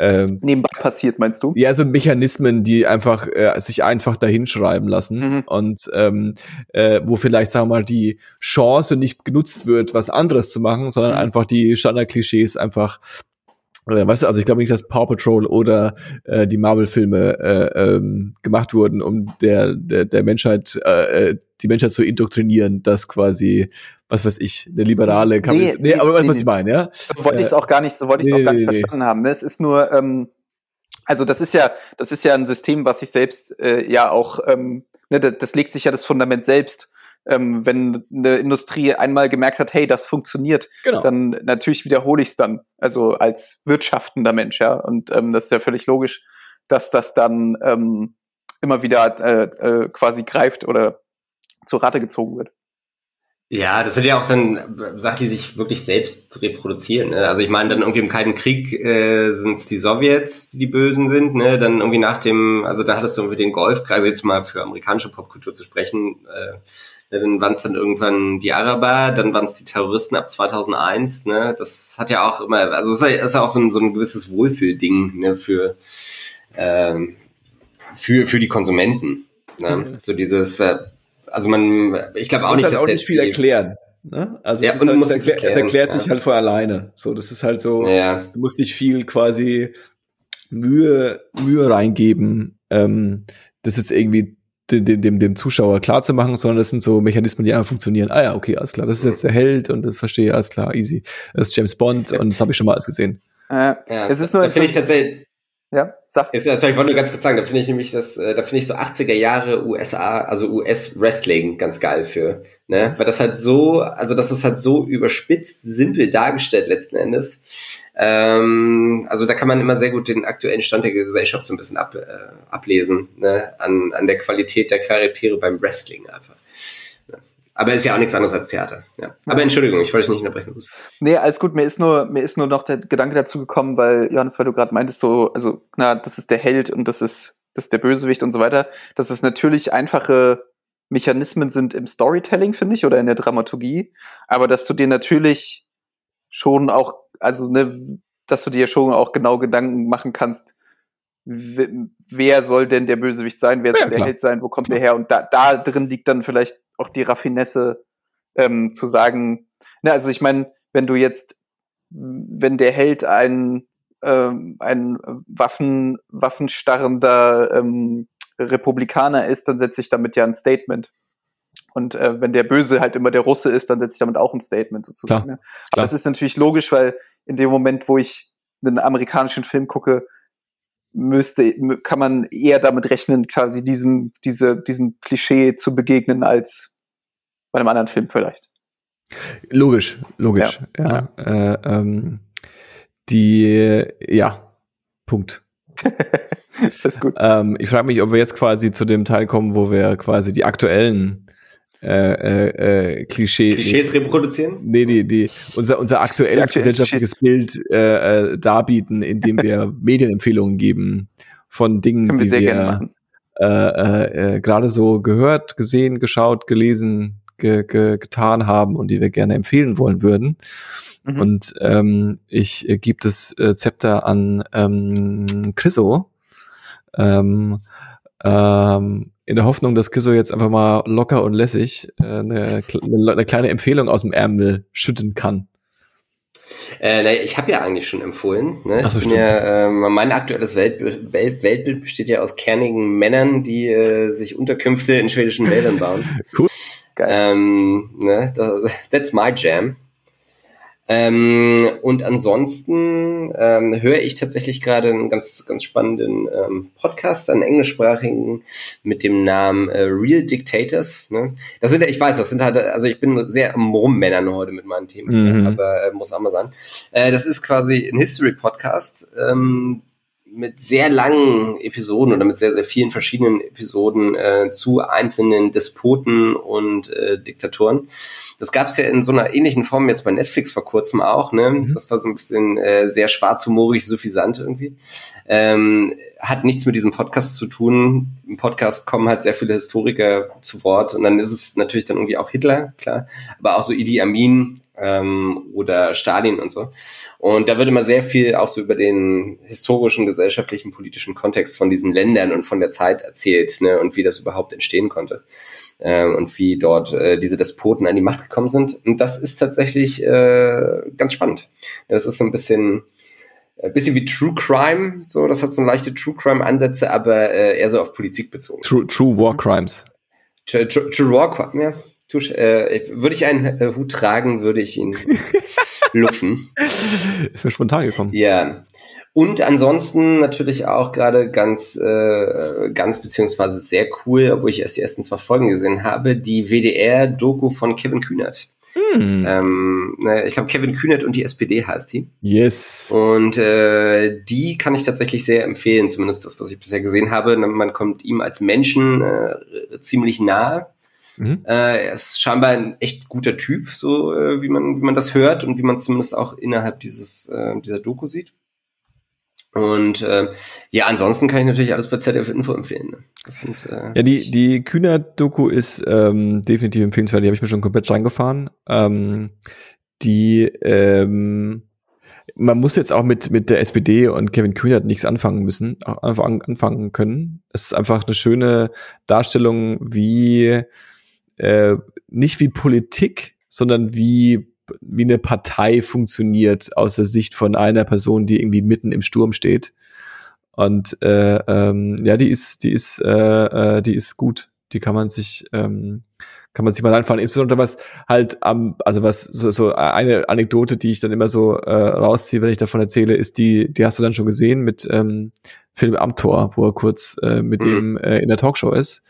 ähm, nebenbei passiert, meinst du? Ja, so Mechanismen, die einfach äh, sich einfach dahinschreiben lassen mhm. und ähm, äh, wo vielleicht, sagen wir mal, die Chance nicht genutzt wird, was anderes zu machen, sondern mhm. einfach die Standardklischees einfach weißt du, also ich glaube nicht, dass Paw Patrol oder äh, die Marvel-Filme äh, ähm, gemacht wurden, um der, der, der Menschheit, äh, äh die Menschheit zu indoktrinieren, dass quasi, was weiß ich, eine liberale Kapital nee, nee, nee, aber weißt, nee, was ich meine, ja? So wollte ich es auch gar nicht, so wollte ich es auch gar nicht verstanden haben. Ne? Es ist nur, ähm, also das ist ja, das ist ja ein System, was sich selbst äh, ja auch, ähm, ne, das, das legt sich ja das Fundament selbst ähm, wenn eine Industrie einmal gemerkt hat, hey, das funktioniert, genau. dann natürlich wiederhole ich es dann, also als wirtschaftender Mensch, ja. Und ähm, das ist ja völlig logisch, dass das dann ähm, immer wieder äh, äh, quasi greift oder zur Rate gezogen wird. Ja, das sind ja auch dann Sachen, die sich wirklich selbst reproduzieren. Ne? Also ich meine, dann irgendwie im Kalten Krieg äh, sind es die Sowjets, die die Bösen sind. Ne? Dann irgendwie nach dem, also da hattest du irgendwie den Golfkrieg, also jetzt mal für amerikanische Popkultur zu sprechen, äh, dann waren es dann irgendwann die Araber, dann waren es die Terroristen ab 2001. Ne? Das hat ja auch immer, also es ist ja auch so ein, so ein gewisses Wohlfühlding ne? für, ähm, für, für die Konsumenten. Ne? So dieses, also man, ich glaube auch nicht, halt dass auch nicht viel erklären. Ne? Also ja, und halt, es, erklär, erklären, es erklärt ja. sich halt vor alleine. So, das ist halt so, ja. du musst nicht viel quasi Mühe, Mühe reingeben, ähm, das jetzt irgendwie dem, dem, dem Zuschauer klar zu machen, sondern das sind so Mechanismen, die einfach funktionieren. Ah ja, okay, alles klar, das ist jetzt der Held und das verstehe ich, alles klar, easy. Das ist James Bond und das habe ich schon mal alles gesehen. Äh, ja, es ist nur finde ich tatsächlich. Ja, sag. Ist, also ich wollte nur ganz kurz sagen, da finde ich nämlich das, äh, da finde ich so 80er Jahre USA, also US Wrestling ganz geil für, ne, weil das halt so, also das ist halt so überspitzt, simpel dargestellt letzten Endes. Ähm, also da kann man immer sehr gut den aktuellen Stand der Gesellschaft so ein bisschen ab, äh, ablesen, ne, an, an der Qualität der Charaktere beim Wrestling einfach. Aber ist ja auch nichts anderes als Theater. Ja. Aber Entschuldigung, ich wollte dich nicht unterbrechen. Nee, alles gut. Mir ist nur, mir ist nur noch der Gedanke dazu gekommen, weil, Johannes, weil du gerade meintest, so, also, na, das ist der Held und das ist, das ist der Bösewicht und so weiter, dass es natürlich einfache Mechanismen sind im Storytelling, finde ich, oder in der Dramaturgie, aber dass du dir natürlich schon auch, also, ne, dass du dir schon auch genau Gedanken machen kannst, wer soll denn der Bösewicht sein, wer soll ja, der Held sein, wo kommt der her? Und da, da drin liegt dann vielleicht auch die Raffinesse ähm, zu sagen, na, also ich meine, wenn du jetzt, wenn der Held ein, ähm, ein Waffen, waffenstarrender ähm, Republikaner ist, dann setze ich damit ja ein Statement. Und äh, wenn der Böse halt immer der Russe ist, dann setze ich damit auch ein Statement sozusagen. Klar, ne? Aber klar. das ist natürlich logisch, weil in dem Moment, wo ich einen amerikanischen Film gucke, müsste, kann man eher damit rechnen, quasi diesem, diese, diesem Klischee zu begegnen, als bei einem anderen Film vielleicht. Logisch, logisch, ja. ja. Äh, ähm, die, ja, Punkt. das ist gut. Ähm, ich frage mich, ob wir jetzt quasi zu dem Teil kommen, wo wir quasi die aktuellen äh, äh, äh, Klischee, Klischees reproduzieren? Nee, die, die, unser, unser aktuelles gesellschaftliches Bild äh, äh, darbieten, indem wir Medienempfehlungen geben von Dingen, die wir, äh, äh, äh, gerade so gehört, gesehen, geschaut, gelesen, ge, ge, getan haben und die wir gerne empfehlen wollen würden. Mhm. Und ähm, ich äh, gebe das äh, Zepter an ähm, Chriso. Ähm, ähm, in der Hoffnung, dass Kisso jetzt einfach mal locker und lässig äh, eine, eine, kleine Empfehlung aus dem Ärmel schütten kann. Äh, na, ich habe ja eigentlich schon empfohlen. Ne? Ach so, stimmt. Ja, äh, mein aktuelles Welt, Welt, Weltbild besteht ja aus kernigen Männern, die äh, sich Unterkünfte in schwedischen Wäldern bauen. cool. Ähm, ne? That's my jam. Ähm, und ansonsten ähm, höre ich tatsächlich gerade einen ganz, ganz spannenden ähm, Podcast, einen englischsprachigen mit dem Namen äh, Real Dictators. Ne? Das sind, ich weiß, das sind halt, also ich bin sehr am Rummännern heute mit meinen Themen, mhm. aber äh, muss auch mal sein. Äh, das ist quasi ein History-Podcast, ähm, mit sehr langen Episoden oder mit sehr, sehr vielen verschiedenen Episoden äh, zu einzelnen Despoten und äh, Diktatoren. Das gab es ja in so einer ähnlichen Form jetzt bei Netflix vor kurzem auch. Ne? Mhm. Das war so ein bisschen äh, sehr schwarzhumorig, suffisant irgendwie. Ähm, hat nichts mit diesem Podcast zu tun. Im Podcast kommen halt sehr viele Historiker zu Wort und dann ist es natürlich dann irgendwie auch Hitler, klar, aber auch so Idi Amin, ähm, oder Stalin und so. Und da wird immer sehr viel auch so über den historischen, gesellschaftlichen, politischen Kontext von diesen Ländern und von der Zeit erzählt ne, und wie das überhaupt entstehen konnte ähm, und wie dort äh, diese Despoten an die Macht gekommen sind. Und das ist tatsächlich äh, ganz spannend. Das ist so ein bisschen bisschen wie True Crime, so das hat so leichte True Crime Ansätze, aber äh, eher so auf Politik bezogen. True, True War Crimes. True, True, True War Crimes, ja. Tusch, äh, würde ich einen äh, Hut tragen, würde ich ihn lupfen. Ist mir spontan gekommen. Ja. Und ansonsten natürlich auch gerade ganz, äh, ganz beziehungsweise sehr cool, obwohl ich erst die ersten zwei Folgen gesehen habe, die WDR-Doku von Kevin Kühnert. Hm. Ähm, ich glaube, Kevin Kühnert und die SPD heißt die. Yes. Und äh, die kann ich tatsächlich sehr empfehlen, zumindest das, was ich bisher gesehen habe. Man kommt ihm als Menschen äh, ziemlich nahe. Mhm. Äh, er ist scheinbar ein echt guter Typ, so äh, wie man wie man das hört und wie man zumindest auch innerhalb dieses äh, dieser Doku sieht. Und äh, ja, ansonsten kann ich natürlich alles bei ZDF Info empfehlen. Ne? Sind, äh, ja, die die Kühner-Doku ist ähm, definitiv empfehlenswert. Die habe ich mir schon komplett reingefahren. Ähm, die ähm, man muss jetzt auch mit, mit der SPD und Kevin Kühnert nichts anfangen müssen, einfach anfangen können. Es ist einfach eine schöne Darstellung, wie äh, nicht wie Politik, sondern wie wie eine Partei funktioniert aus der Sicht von einer Person, die irgendwie mitten im Sturm steht. Und äh, ähm, ja, die ist, die ist, äh, äh, die ist gut. Die kann man sich, ähm, kann man sich mal einfallen. Insbesondere was halt am, also was so, so eine Anekdote, die ich dann immer so äh, rausziehe, wenn ich davon erzähle, ist die, die hast du dann schon gesehen mit ähm, Film Amtor, wo er kurz äh, mit mhm. dem äh, in der Talkshow ist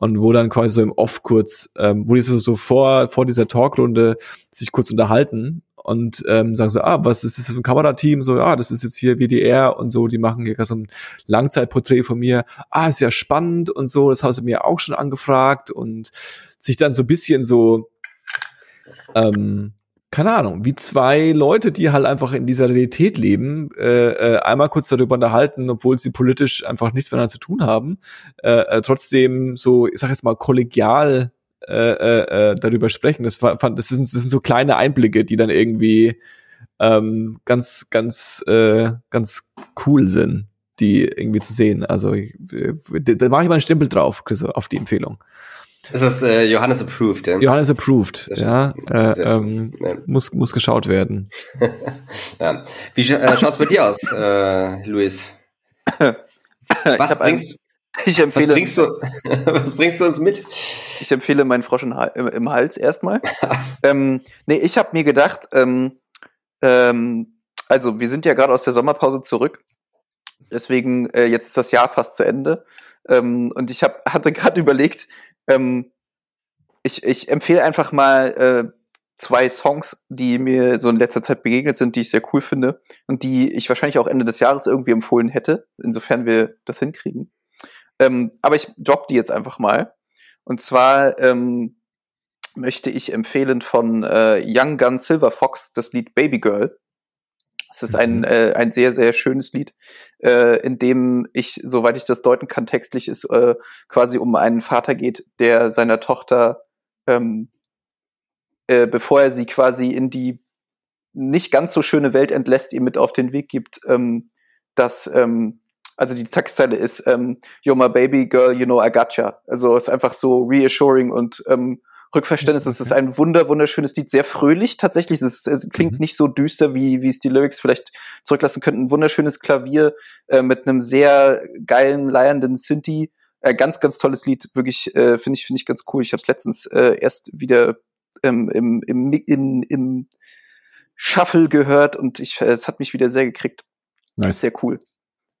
und wo dann quasi so im Off kurz, ähm, wo die so, so vor, vor dieser Talkrunde sich kurz unterhalten und ähm, sagen so, ah, was ist das für ein Kamerateam? So, ah, das ist jetzt hier WDR und so, die machen hier so ein Langzeitporträt von mir. Ah, ist ja spannend und so, das haben sie mir auch schon angefragt und sich dann so ein bisschen so ähm, keine Ahnung, wie zwei Leute, die halt einfach in dieser Realität leben, äh, äh, einmal kurz darüber unterhalten, obwohl sie politisch einfach nichts miteinander zu tun haben, äh, äh, trotzdem so, ich sag jetzt mal, kollegial äh, äh, äh darüber sprechen. Das, fand, das, sind, das sind so kleine Einblicke, die dann irgendwie ähm, ganz, ganz, äh, ganz cool sind, die irgendwie zu sehen. Also ich, da mache ich mal einen Stempel drauf, auf die Empfehlung. Das ist äh, Johannes approved, ja. Johannes approved, ja. Äh, ähm, ja. Muss, muss geschaut werden. ja. Wie äh, schaut's bei dir aus, äh, Luis? Was bringst, ich empfehle, was bringst, du, was bringst du uns mit? Ich empfehle meinen Frosch im, im Hals erstmal. ähm, nee, ich habe mir gedacht, ähm, ähm, also wir sind ja gerade aus der Sommerpause zurück. Deswegen, äh, jetzt ist das Jahr fast zu Ende. Ähm, und ich hab, hatte gerade überlegt, ähm, ich, ich empfehle einfach mal äh, zwei Songs, die mir so in letzter Zeit begegnet sind, die ich sehr cool finde und die ich wahrscheinlich auch Ende des Jahres irgendwie empfohlen hätte, insofern wir das hinkriegen. Ähm, aber ich drop die jetzt einfach mal. Und zwar ähm, möchte ich empfehlen von äh, Young Gun Silver Fox das Lied Baby Girl. Es ist ein, mhm. äh, ein sehr, sehr schönes Lied, äh, in dem ich, soweit ich das deuten kann, textlich ist, äh, quasi um einen Vater geht, der seiner Tochter, ähm, äh, bevor er sie quasi in die nicht ganz so schöne Welt entlässt, ihr mit auf den Weg gibt, ähm, dass ähm, also die Textzeile ist ähm, You're my baby girl, you know I gotcha. Also ist einfach so reassuring und ähm, Rückverständnis. Es ist ein wunder, wunderschönes Lied, sehr fröhlich tatsächlich. Es, ist, es klingt mhm. nicht so düster, wie, wie es die Lyrics vielleicht zurücklassen könnten. Ein wunderschönes Klavier äh, mit einem sehr geilen, leiernden Synthi. Äh, ganz, ganz tolles Lied. Wirklich, äh, finde ich, finde ich ganz cool. Ich habe es letztens äh, erst wieder ähm, im, im, im, im Shuffle gehört und ich, äh, es hat mich wieder sehr gekriegt. Nice. Sehr cool.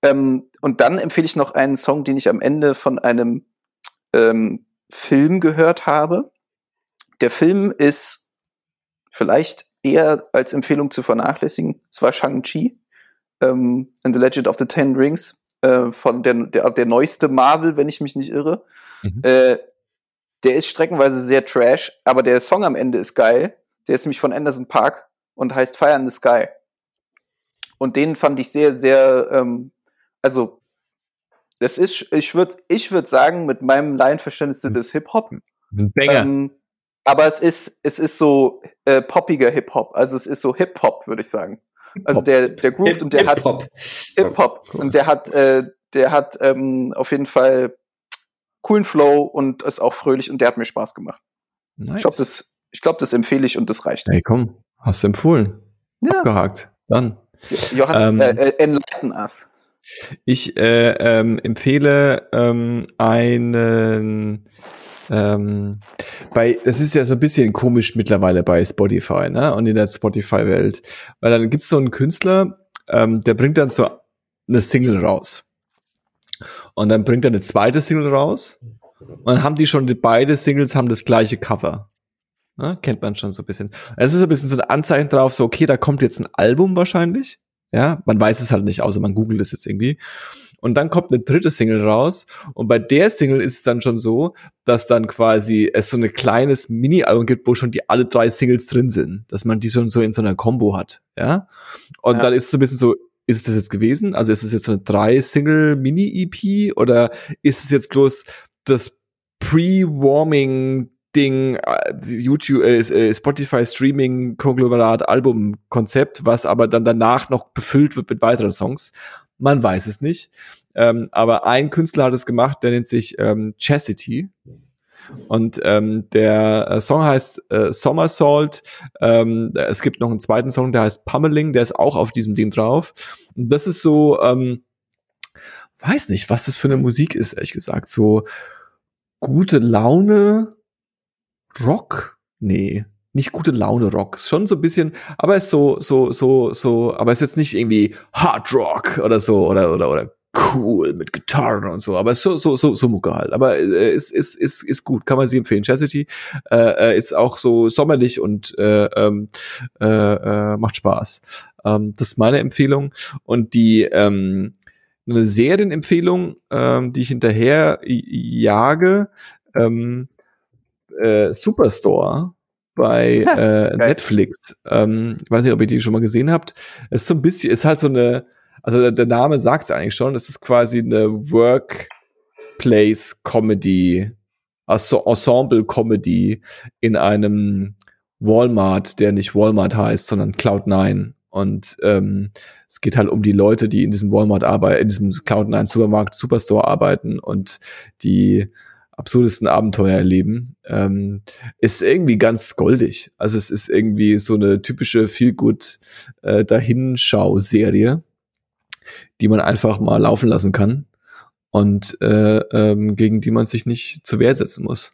Ähm, und dann empfehle ich noch einen Song, den ich am Ende von einem ähm, Film gehört habe. Der Film ist vielleicht eher als Empfehlung zu vernachlässigen. Es war Shang-Chi ähm, in The Legend of the Ten Rings äh, von der, der, der neueste Marvel, wenn ich mich nicht irre. Mhm. Äh, der ist streckenweise sehr trash, aber der Song am Ende ist geil. Der ist nämlich von Anderson Park und heißt Fire in the Sky. Und den fand ich sehr, sehr ähm, also das ist, ich würde ich würd sagen, mit meinem Laienverständnis des Hip-Hop. Ähm, aber es ist, es ist so äh, poppiger Hip-Hop. Also es ist so Hip-Hop, würde ich sagen. Also der, der groovt Hip, und der Hip -Hop. hat Hip-Hop cool. und der hat, äh, der hat ähm, auf jeden Fall coolen Flow und ist auch fröhlich und der hat mir Spaß gemacht. Nice. Ich glaube, das, ich glaube, das empfehle ich und das reicht. Hey, komm, hast du empfohlen. Ja. Abgehakt. Dann. Johannes, ähm, äh, äh, enlighten us. Ich äh, ähm, empfehle ähm, einen ähm, bei, das ist ja so ein bisschen komisch mittlerweile bei Spotify, ne? Und in der Spotify-Welt. Weil dann gibt's so einen Künstler, ähm, der bringt dann so eine Single raus. Und dann bringt er eine zweite Single raus. Und dann haben die schon, die, beide Singles haben das gleiche Cover. Ne? Kennt man schon so ein bisschen. Es ist ein bisschen so ein Anzeichen drauf, so, okay, da kommt jetzt ein Album wahrscheinlich. Ja, man weiß es halt nicht, außer man googelt es jetzt irgendwie. Und dann kommt eine dritte Single raus. Und bei der Single ist es dann schon so, dass dann quasi es so ein kleines Mini-Album gibt, wo schon die alle drei Singles drin sind. Dass man die schon so in so einer Combo hat. Ja. Und ja. dann ist es so ein bisschen so, ist es das jetzt gewesen? Also ist es jetzt so eine drei-Single-Mini-EP oder ist es jetzt bloß das Pre-Warming Ding, äh, YouTube, äh, äh, Spotify Streaming Konglomerat Album Konzept, was aber dann danach noch befüllt wird mit weiteren Songs. Man weiß es nicht. Ähm, aber ein Künstler hat es gemacht, der nennt sich ähm, Chastity. Und ähm, der äh, Song heißt äh, Somersault. Ähm, es gibt noch einen zweiten Song, der heißt Pummeling, der ist auch auf diesem Ding drauf. Und das ist so, ähm, weiß nicht, was das für eine Musik ist, ehrlich gesagt. So gute Laune, Rock? Nee, nicht gute Laune Rock. Schon so ein bisschen, aber ist so, so, so, so, aber ist jetzt nicht irgendwie Hard Rock oder so oder, oder, oder cool mit Gitarren und so, aber ist so, so, so, so Mucke halt. Aber äh, ist, ist, ist, ist gut, kann man sie empfehlen. Chastity äh, äh ist auch so sommerlich und äh, ähm, äh, äh, macht Spaß. Ähm, das ist meine Empfehlung. Und die, ähm, eine Serienempfehlung, ähm, die ich hinterher jage, ähm, äh, Superstore bei äh, Netflix. Ähm, ich weiß nicht, ob ihr die schon mal gesehen habt. Es ist so ein bisschen, ist halt so eine, also der Name sagt es eigentlich schon, es ist quasi eine Workplace Comedy, also Ensemble Comedy in einem Walmart, der nicht Walmart heißt, sondern Cloud9. Und ähm, es geht halt um die Leute, die in diesem Walmart arbeiten, in diesem Cloud9 Supermarkt Superstore arbeiten und die absurdesten Abenteuer erleben. Ähm, ist irgendwie ganz goldig. Also es ist irgendwie so eine typische Feel-Good äh, Dahinschau-Serie, die man einfach mal laufen lassen kann und äh, ähm, gegen die man sich nicht zur Wehr setzen muss.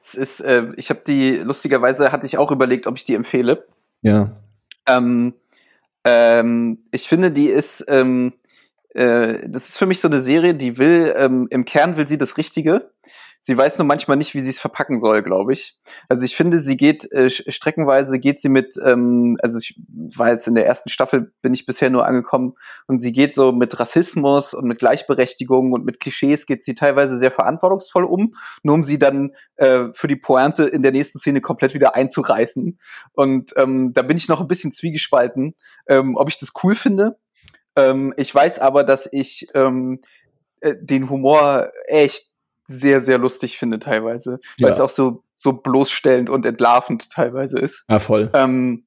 Es ist, äh, ich habe die, lustigerweise hatte ich auch überlegt, ob ich die empfehle. Ja. Ähm, ähm, ich finde, die ist, ähm, äh, das ist für mich so eine Serie, die will, ähm, im Kern will sie das Richtige. Sie weiß nur manchmal nicht, wie sie es verpacken soll, glaube ich. Also ich finde, sie geht äh, streckenweise geht sie mit, ähm, also ich war jetzt in der ersten Staffel, bin ich bisher nur angekommen und sie geht so mit Rassismus und mit Gleichberechtigung und mit Klischees geht sie teilweise sehr verantwortungsvoll um, nur um sie dann äh, für die Pointe in der nächsten Szene komplett wieder einzureißen. Und ähm, da bin ich noch ein bisschen zwiegespalten, ähm, ob ich das cool finde. Ähm, ich weiß aber, dass ich ähm, äh, den Humor echt sehr, sehr lustig finde teilweise, weil ja. es auch so, so bloßstellend und entlarvend teilweise ist. Ja, voll. Ähm,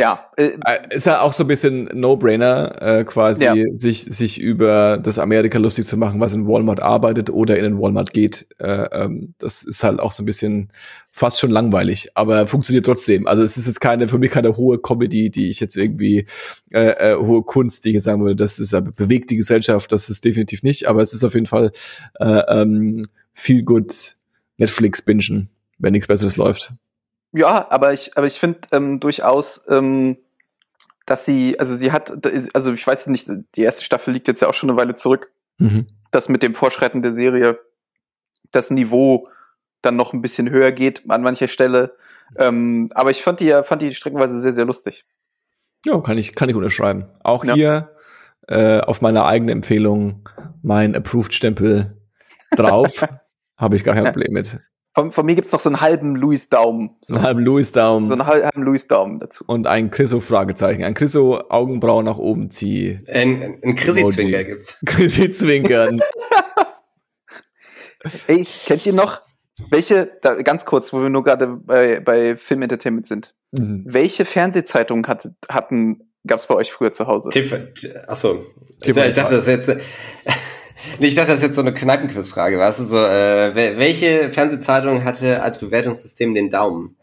ja. Äh, äh, ist ja auch so ein bisschen No-Brainer, äh, quasi ja. sich, sich über das Amerika lustig zu machen, was in Walmart arbeitet oder in den Walmart geht. Äh, ähm, das ist halt auch so ein bisschen fast schon langweilig, aber funktioniert trotzdem. Also es ist jetzt keine, für mich keine hohe Comedy, die ich jetzt irgendwie, äh, äh, hohe Kunst, die ich jetzt sagen würde, das ist bewegt die Gesellschaft, das ist definitiv nicht, aber es ist auf jeden Fall äh, ähm, viel gut Netflix-Bingen, wenn nichts Besseres läuft. Ja, aber ich, aber ich finde ähm, durchaus, ähm, dass sie, also sie hat, also ich weiß nicht, die erste Staffel liegt jetzt ja auch schon eine Weile zurück, mhm. dass mit dem Vorschreiten der Serie das Niveau dann noch ein bisschen höher geht an mancher Stelle. Ähm, aber ich fand die, fand die streckenweise sehr, sehr lustig. Ja, kann ich, kann ich unterschreiben. Auch ja. hier äh, auf meiner eigenen Empfehlung mein Approved-Stempel drauf. Habe ich gar kein Problem mit. Von, von mir gibt's noch so einen halben Louis Daumen. So einen halben Louis Daumen. So einen halben Louis Daumen dazu. Und ein Chriso-Fragezeichen. Ein Chriso Augenbrauen nach oben zieh. Ein, ein Chrissy-Zwinker gibt's. Chrissy-Zwinkern. Ey, kennt ihr noch, welche, da, ganz kurz, wo wir nur gerade bei, bei Film Entertainment sind. Mhm. Welche Fernsehzeitungen hat, hatten, gab's bei euch früher zu Hause? TV, achso. TV ich dachte, das ist jetzt, Nee, ich dachte, das ist jetzt so eine Kneipenquizfrage. Weißt du, so, äh, welche Fernsehzeitung hatte als Bewertungssystem den Daumen?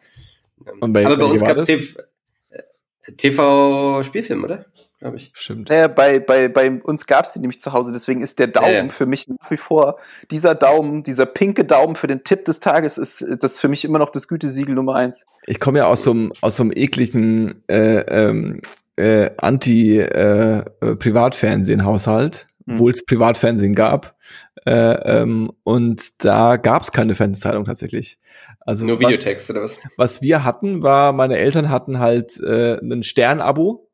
Und bei, Aber bei uns gab es TV, TV Spielfilm, oder? Glaube ich. Stimmt. Naja, bei, bei, bei uns gab es die nämlich zu Hause, deswegen ist der Daumen ja, ja. für mich nach wie vor, dieser Daumen, dieser pinke Daumen für den Tipp des Tages ist das für mich immer noch das Gütesiegel Nummer eins. Ich komme ja aus so einem aus so einem ekligen äh, ähm, äh, Anti-Privatfernsehen-Haushalt. Hm. obwohl es Privatfernsehen gab. Äh, ähm, und da gab es keine Fernsehzeitung tatsächlich. Also Nur Videotext oder was? Was wir hatten, war, meine Eltern hatten halt äh, ein Stern-Abo.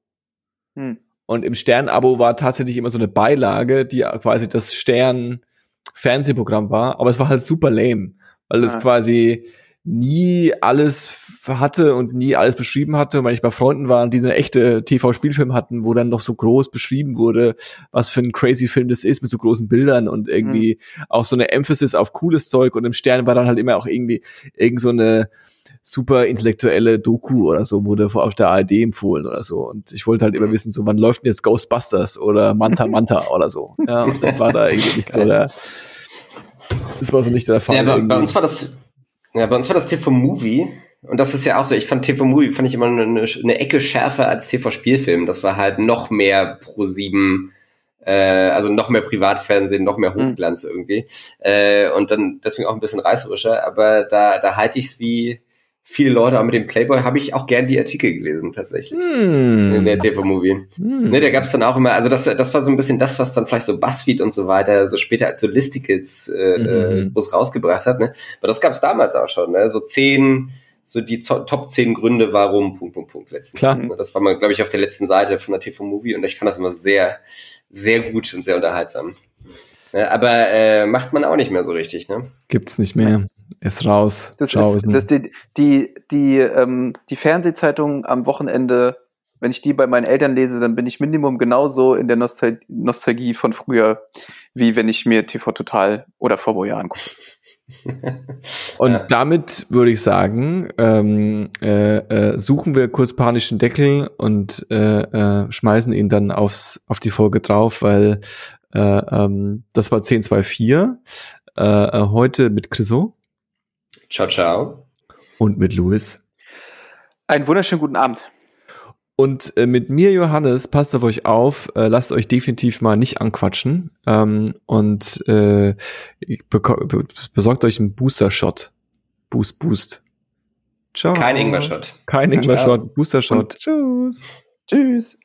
Hm. Und im Stern-Abo war tatsächlich immer so eine Beilage, die quasi das Stern-Fernsehprogramm war. Aber es war halt super lame, weil es ah. quasi nie alles hatte und nie alles beschrieben hatte, weil ich bei Freunden war, die eine echte TV-Spielfilm hatten, wo dann noch so groß beschrieben wurde, was für ein crazy Film das ist, mit so großen Bildern und irgendwie mhm. auch so eine Emphasis auf cooles Zeug und im Stern war dann halt immer auch irgendwie irgend so eine super intellektuelle Doku oder so wurde auf der ARD empfohlen oder so. Und ich wollte halt immer mhm. wissen, so wann läuft denn jetzt Ghostbusters oder Manta Manta oder so. Ja, und das war da irgendwie nicht so der, das war so nicht der Fall. Ja, bei, bei uns war das ja, bei uns war das TV-Movie. Und das ist ja auch so, ich fand TV-Movie, fand ich immer eine, eine Ecke schärfer als TV-Spielfilm. Das war halt noch mehr pro sieben, äh, also noch mehr Privatfernsehen, noch mehr hm. Hochglanz mhm. irgendwie. Äh, und dann deswegen auch ein bisschen reißerischer. Aber da, da halte ich es wie, viele Leute, auch mit dem Playboy habe ich auch gern die Artikel gelesen, tatsächlich. Mm. In der TV-Movie. Mm. Ne, da gab es dann auch immer, also das, das war so ein bisschen das, was dann vielleicht so Buzzfeed und so weiter, so später als so Listicles äh, mm -hmm. rausgebracht hat, ne? Aber das gab es damals auch schon, ne? So zehn, so die Top 10 Gründe, warum, Punkt, Punkt, Punkt, letzten Klar. Ne? Das war mal, glaube ich, auf der letzten Seite von der TV-Movie und ich fand das immer sehr, sehr gut und sehr unterhaltsam. Ne? Aber äh, macht man auch nicht mehr so richtig, ne? Gibt's nicht mehr. Ist raus. Das ist, das die, die, die, ähm, die Fernsehzeitung am Wochenende, wenn ich die bei meinen Eltern lese, dann bin ich Minimum genauso in der Nostal Nostalgie von früher, wie wenn ich mir TV Total oder Vorbojahr angucke. Und ja. damit würde ich sagen, ähm, äh, äh, suchen wir kurz panischen Deckel und äh, äh, schmeißen ihn dann aufs, auf die Folge drauf, weil äh, ähm, das war 1024. Äh, äh heute mit Chriso. Ciao, ciao. Und mit Louis. Einen wunderschönen guten Abend. Und äh, mit mir, Johannes, passt auf euch auf, äh, lasst euch definitiv mal nicht anquatschen ähm, und äh, besorgt euch einen Booster-Shot. Boost, Boost. Ciao. Kein Ingwer-Shot. Kein Ingwer-Shot, Booster-Shot. Tschüss. Tschüss.